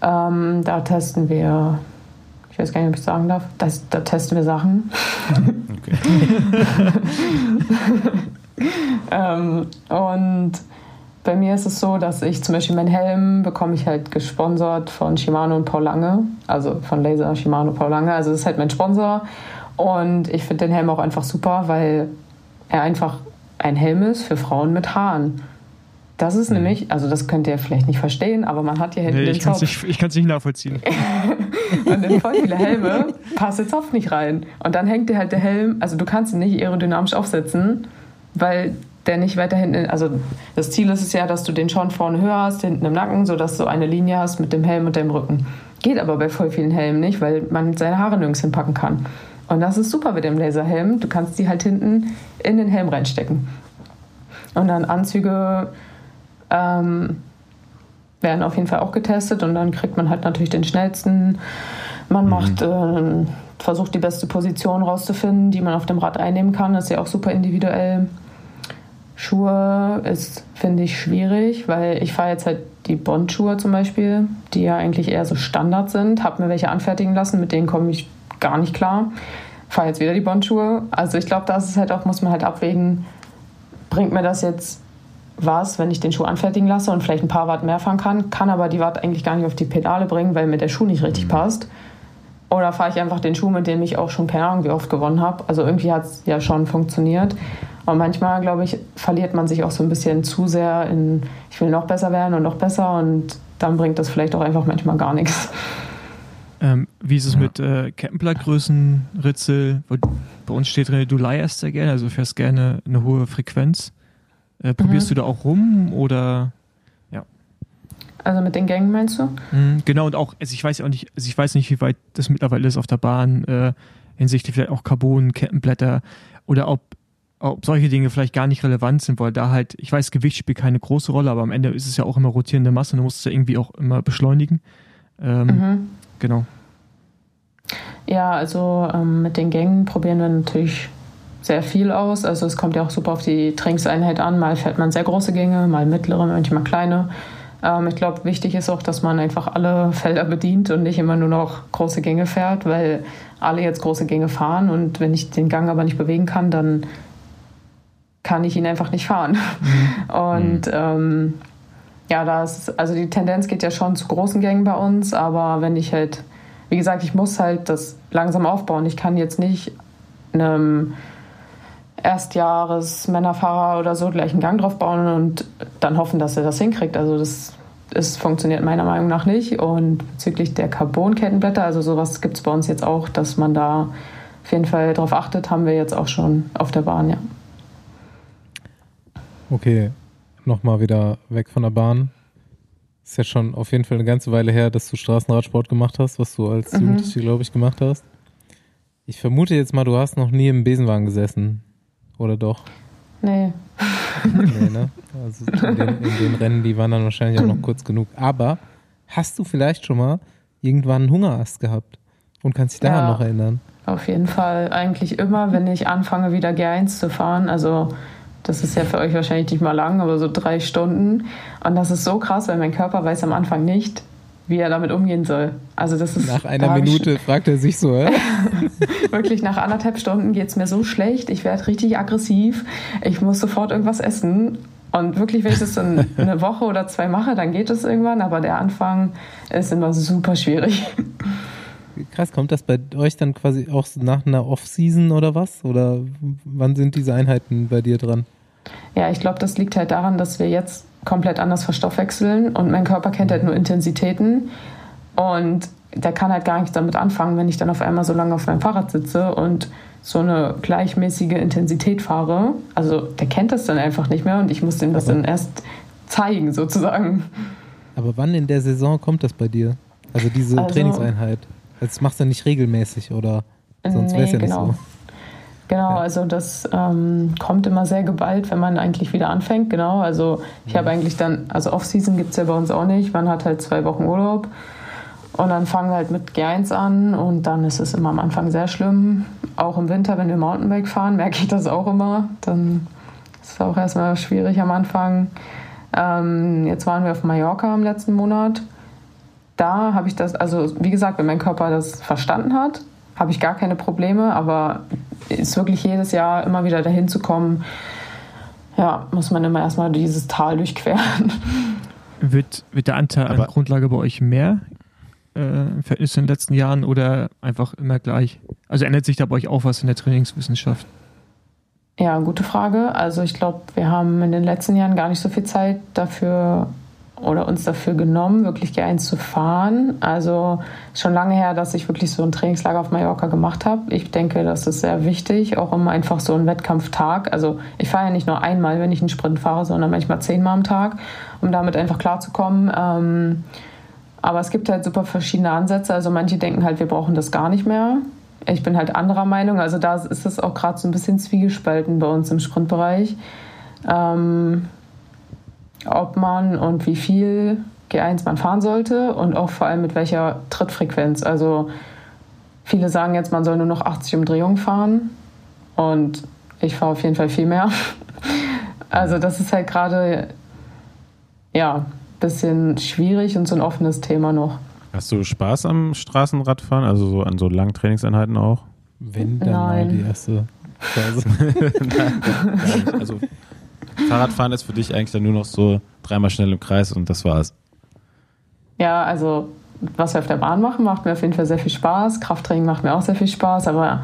Ähm, da testen wir, ich weiß gar nicht, ob ich sagen darf, das, da testen wir Sachen. Okay. Ähm, und bei mir ist es so, dass ich zum Beispiel meinen Helm bekomme ich halt gesponsert von Shimano und Paul Lange, also von Laser Shimano Paul Lange. Also das ist halt mein Sponsor. Und ich finde den Helm auch einfach super, weil er einfach ein Helm ist für Frauen mit Haaren. Das ist nämlich, also das könnt ihr vielleicht nicht verstehen, aber man hat hier hinten Nee, den ich kann es Zopf. nicht, ich kann's nicht nachvollziehen. Und in voll viele Helme passt der Zopf nicht rein. Und dann hängt dir halt der Helm, also du kannst ihn nicht aerodynamisch aufsetzen, weil der nicht weiter hinten, also das Ziel ist es ja, dass du den schon vorne höher hast, hinten im Nacken, sodass du eine Linie hast mit dem Helm und dem Rücken. Geht aber bei voll vielen Helmen nicht, weil man seine Haare nirgends hinpacken kann. Und das ist super mit dem Laserhelm. Du kannst die halt hinten in den Helm reinstecken. Und dann Anzüge ähm, werden auf jeden Fall auch getestet und dann kriegt man halt natürlich den schnellsten. Man macht, äh, versucht die beste Position rauszufinden, die man auf dem Rad einnehmen kann. Das ist ja auch super individuell. Schuhe ist, finde ich, schwierig, weil ich fahre jetzt halt die Bond-Schuhe zum Beispiel, die ja eigentlich eher so Standard sind. Habe mir welche anfertigen lassen, mit denen komme ich gar nicht klar. Fahre jetzt wieder die Bond-Schuhe. Also ich glaube, da ist halt auch, muss man halt abwägen, bringt mir das jetzt was, wenn ich den Schuh anfertigen lasse und vielleicht ein paar Watt mehr fahren kann, kann aber die Watt eigentlich gar nicht auf die Pedale bringen, weil mir der Schuh nicht richtig passt. Oder fahre ich einfach den Schuh, mit dem ich auch schon keine Ahnung, wie oft gewonnen habe. Also irgendwie hat es ja schon funktioniert. Und manchmal, glaube ich, verliert man sich auch so ein bisschen zu sehr in, ich will noch besser werden und noch besser und dann bringt das vielleicht auch einfach manchmal gar nichts. Ähm, wie ist es Ja. mit äh, Kettenblattgrößen, Ritzel? Bei uns steht drin, du leierst sehr gerne, also du fährst gerne eine hohe Frequenz. Äh, probierst Mhm. du da auch rum oder? Also mit den Gängen meinst du? Mhm, genau, und auch, also ich weiß ja auch nicht, also ich weiß nicht, wie weit das mittlerweile ist auf der Bahn, äh, hinsichtlich vielleicht auch Carbon, Kettenblätter oder ob, ob solche Dinge vielleicht gar nicht relevant sind, weil da halt, ich weiß, Gewicht spielt keine große Rolle, aber am Ende ist es ja auch immer rotierende Masse und du musst es ja irgendwie auch immer beschleunigen. Ähm, Mhm. Genau. Ja, also ähm, mit den Gängen probieren wir natürlich sehr viel aus. Also es kommt ja auch super auf die Trainingseinheit an. Mal fährt man sehr große Gänge, mal mittlere, manchmal kleine. Ähm, ich glaube, wichtig ist auch, dass man einfach alle Felder bedient und nicht immer nur noch große Gänge fährt, weil alle jetzt große Gänge fahren und wenn ich den Gang aber nicht bewegen kann, dann kann ich ihn einfach nicht fahren. Und ähm, ja, da ist, also die Tendenz geht ja schon zu großen Gängen bei uns, aber wenn ich halt, wie gesagt, ich muss halt das langsam aufbauen. Ich kann jetzt nicht einem Erstjahres-Männerfahrer oder so gleich einen Gang drauf bauen und dann hoffen, dass er das hinkriegt. Also das, das funktioniert meiner Meinung nach nicht. Und bezüglich der Carbon-Kettenblätter, also sowas gibt es bei uns jetzt auch, dass man da auf jeden Fall drauf achtet, haben wir jetzt auch schon auf der Bahn, ja. Okay, nochmal wieder weg von der Bahn. Ist ja schon auf jeden Fall eine ganze Weile her, dass du Straßenradsport gemacht hast, was du als Mhm. Jugendliche, glaube ich, gemacht hast. Ich vermute jetzt mal, du hast noch nie im Besenwagen gesessen. Oder doch? Nee. Nee, ne? Also in den, in den Rennen, die waren dann wahrscheinlich auch noch kurz genug. Aber hast du vielleicht schon mal irgendwann einen Hungerast gehabt? Und kannst dich daran Ja. noch erinnern? Auf jeden Fall. Eigentlich immer, wenn ich anfange, wieder G1 zu fahren. Also, das ist ja für euch wahrscheinlich nicht mal lang, aber so drei Stunden. Und das ist so krass, weil mein Körper weiß am Anfang nicht, wie er damit umgehen soll. Also, das ist. Nach einer Minute fragt er sich so, hä? Wirklich nach anderthalb Stunden geht es mir so schlecht. Ich werde richtig aggressiv. Ich muss sofort irgendwas essen. Und wirklich, wenn ich das dann eine Woche oder zwei mache, dann geht es irgendwann. Aber der Anfang ist immer super schwierig. Krass, kommt das bei euch dann quasi auch so nach einer Off-Season oder was? Oder wann sind diese Einheiten bei dir dran? Ja, ich glaube, das liegt halt daran, dass wir jetzt komplett anders verstoffwechseln und mein Körper kennt halt nur Intensitäten. Und der kann halt gar nichts damit anfangen, wenn ich dann auf einmal so lange auf meinem Fahrrad sitze und so eine gleichmäßige Intensität fahre. Also der kennt das dann einfach nicht mehr und ich muss ihm das dann erst zeigen, sozusagen. Aber wann in der Saison kommt das bei dir? Also diese Also- Trainingseinheit. Das machst du nicht regelmäßig oder sonst wäre es ja genau. nicht so. Genau, also das ähm, kommt immer sehr geballt, wenn man eigentlich wieder anfängt. Genau, also ich Mhm. habe eigentlich dann, also Off-Season gibt es ja bei uns auch nicht. Man hat halt zwei Wochen Urlaub und dann fangen wir halt mit G1 an und dann ist es immer am Anfang sehr schlimm. Auch im Winter, wenn wir Mountainbike fahren, merke ich das auch immer. Dann ist es auch erstmal schwierig am Anfang. Ähm, jetzt waren wir auf Mallorca im letzten Monat. Da habe ich das, also wie gesagt, wenn mein Körper das verstanden hat, habe ich gar keine Probleme, aber ist wirklich jedes Jahr immer wieder dahin zu kommen, ja, muss man immer erstmal dieses Tal durchqueren. Wird, wird der Anteil an Aber- Grundlage bei euch mehr äh, im Verhältnis zu den letzten Jahren oder einfach immer gleich? Also ändert sich da bei euch auch was in der Trainingswissenschaft? Ja, gute Frage. Also ich glaube, wir haben in den letzten Jahren gar nicht so viel Zeit dafür oder uns dafür genommen, wirklich G1 zu fahren. Also schon lange her, dass ich wirklich so ein Trainingslager auf Mallorca gemacht habe. Ich denke, das ist sehr wichtig, auch um einfach so einen Wettkampftag. Also ich fahre ja nicht nur einmal, wenn ich einen Sprint fahre, sondern manchmal zehnmal am Tag, um damit einfach klarzukommen. Ähm, aber es gibt halt super verschiedene Ansätze. Also manche denken halt, wir brauchen das gar nicht mehr. Ich bin halt anderer Meinung. Also da ist es auch gerade so ein bisschen zwiegespalten bei uns im Sprintbereich. Ähm, ob man und wie viel G1 man fahren sollte und auch vor allem mit welcher Trittfrequenz. Also viele sagen jetzt, man soll nur noch 80 Umdrehungen fahren und ich fahre auf jeden Fall viel mehr. Also das ist halt gerade ja ein bisschen schwierig und so ein offenes Thema noch. Hast du Spaß am Straßenradfahren, also so an so langen Trainingseinheiten auch? Wenn dann mal Nein. die erste Phase. Nein, gar nicht. Also Fahrradfahren ist für dich eigentlich dann nur noch so dreimal schnell im Kreis und das war's. Ja, also was wir auf der Bahn machen, macht mir auf jeden Fall sehr viel Spaß. Krafttraining macht mir auch sehr viel Spaß, aber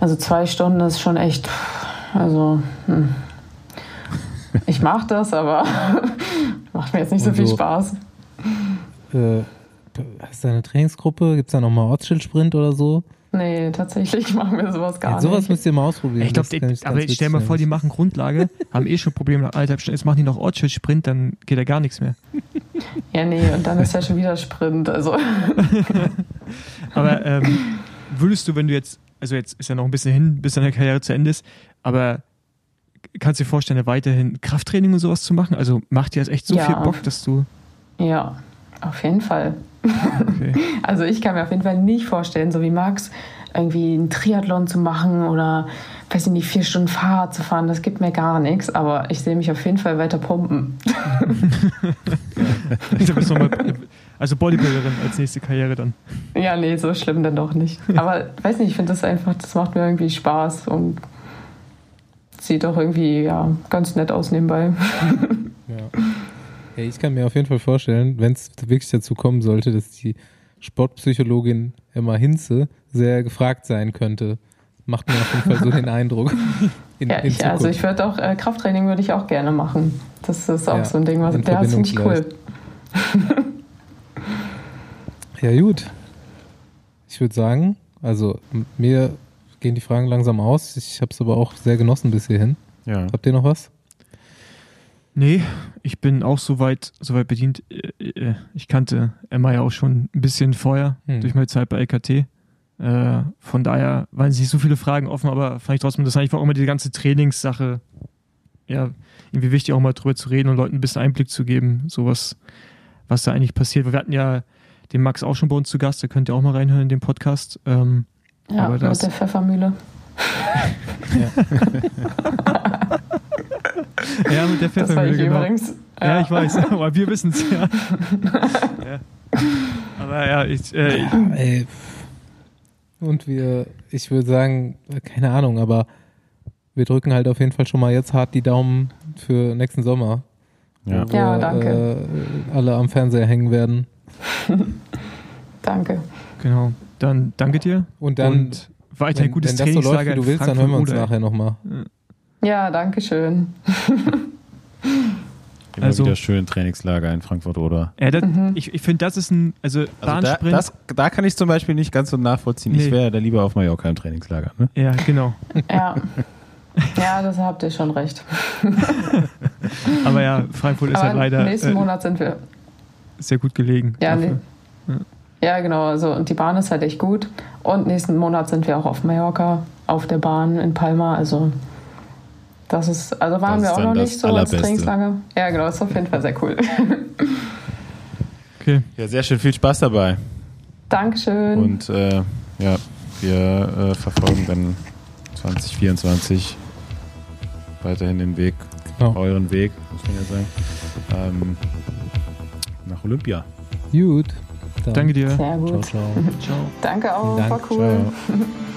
also zwei Stunden ist schon echt, also hm. ich mache das, aber macht mir jetzt nicht so Und viel so- Spaß. äh, hast du eine Trainingsgruppe? Gibt es da nochmal Ortsschild-Sprint oder so? Nee, tatsächlich machen wir sowas gar Ja, sowas nicht. müsst ihr mal ausprobieren. Ich glaube, aber ich stell mir witzig vor, die machen Grundlage, haben eh schon Probleme nach anderthalb Stunden, jetzt machen die noch Ortsschild-Sprint, dann geht da gar nichts mehr. Ja, nee, und dann ist ja schon wieder Sprint. Also Aber ähm, würdest du, wenn du jetzt, also jetzt ist ja noch ein bisschen hin, bis deine Karriere zu Ende ist, aber kannst du dir vorstellen, weiterhin Krafttraining und sowas zu machen? Also macht dir das echt so Ja. viel Bock, dass du. ja, auf jeden Fall. Okay. Also ich kann mir auf jeden Fall nicht vorstellen, so wie Max, irgendwie einen Triathlon zu machen oder, weiß ich nicht, vier Stunden Fahrrad zu fahren. Das gibt mir gar nichts, aber ich sehe mich auf jeden Fall weiter pumpen. Also Bodybuilderin als nächste Karriere dann. Ja, nee, so schlimm dann doch nicht. Aber weiß nicht, ich finde das einfach, das macht mir irgendwie Spaß und sieht auch irgendwie ja, ganz nett aus nebenbei. Ja. Hey, ich kann mir auf jeden Fall vorstellen, wenn es wirklich dazu kommen sollte, dass die Sportpsychologin Emma Hinze sehr gefragt sein könnte. Macht mir auf jeden Fall so den Eindruck. In, Ja, in ich, also ich würde auch, äh, Krafttraining würde ich auch gerne machen. Das ist auch Ja, so ein Ding, was ja, das finde ich cool. ja, gut. Ich würde sagen, also mir gehen die Fragen langsam aus. Ich habe es aber auch sehr genossen bis hierhin. Ja. Habt ihr noch was? Nee, ich bin auch soweit soweit bedient. Äh, äh, Ich kannte Emma ja auch schon ein bisschen vorher Hm. durch meine Zeit bei LKT. Äh, Von daher waren nicht so viele Fragen offen, aber fand ich trotzdem das eigentlich auch immer die ganze Trainingssache ja irgendwie wichtig, auch mal drüber zu reden und Leuten ein bisschen Einblick zu geben, sowas, was da eigentlich passiert. Weil Wir hatten ja den Max auch schon bei uns zu Gast, da könnt ihr auch mal reinhören in den Podcast. Ähm, Ja, Aber mit das- der Pfeffermühle. ja, mit der Das war Pfeffermühle, ich genau. übrigens. Ja, ich weiß, aber wir wissen es ja. ja. Aber ja, ich, äh, Ja, ey. Und wir, ich würde sagen, keine Ahnung, aber wir drücken halt auf jeden Fall schon mal jetzt hart die Daumen für nächsten Sommer. Ja. wo Ja, wir, danke. Äh, alle am Fernseher hängen werden. Danke. genau. Dann danke dir Und dann, und weiterhin wenn, gutes wenn das so läuft, Trainingslager wie du willst, dann hören wir uns Frankfurt-Oder. nachher nochmal. Ja, danke schön. Immer Also- wieder schön Trainingslager in Frankfurt oder. Ja, das, Mhm. Ich, ich finde, das ist ein, also, Also da, das, da kann ich zum Beispiel nicht ganz so nachvollziehen. Ich Nee. wäre da lieber auf Mallorca im Trainingslager. Ne? ja, genau. Ja. Ja, das habt ihr schon recht. Aber ja, Frankfurt ist Aber halt leider nächsten äh, Monat sind wir. sehr gut gelegen. Ja, dafür. nee. ja, genau. Also, und die Bahn ist halt echt gut. Und nächsten Monat sind wir auch auf Mallorca, auf der Bahn in Palma. Also, das ist, also waren Das wir auch noch das nicht so als. Trainingslager. Ja, genau, ist auf jeden Fall sehr cool. Okay. Ja, sehr schön. Viel Spaß dabei. Dankeschön. Und äh, ja, wir äh, verfolgen dann 2024 weiterhin den Weg, Genau. euren Weg, muss man ja sagen, ähm, nach Olympia. Gut. Dann Danke dir. sehr gut. Ciao, ciao. Ciao. Danke auch, Dank. war cool. Ciao.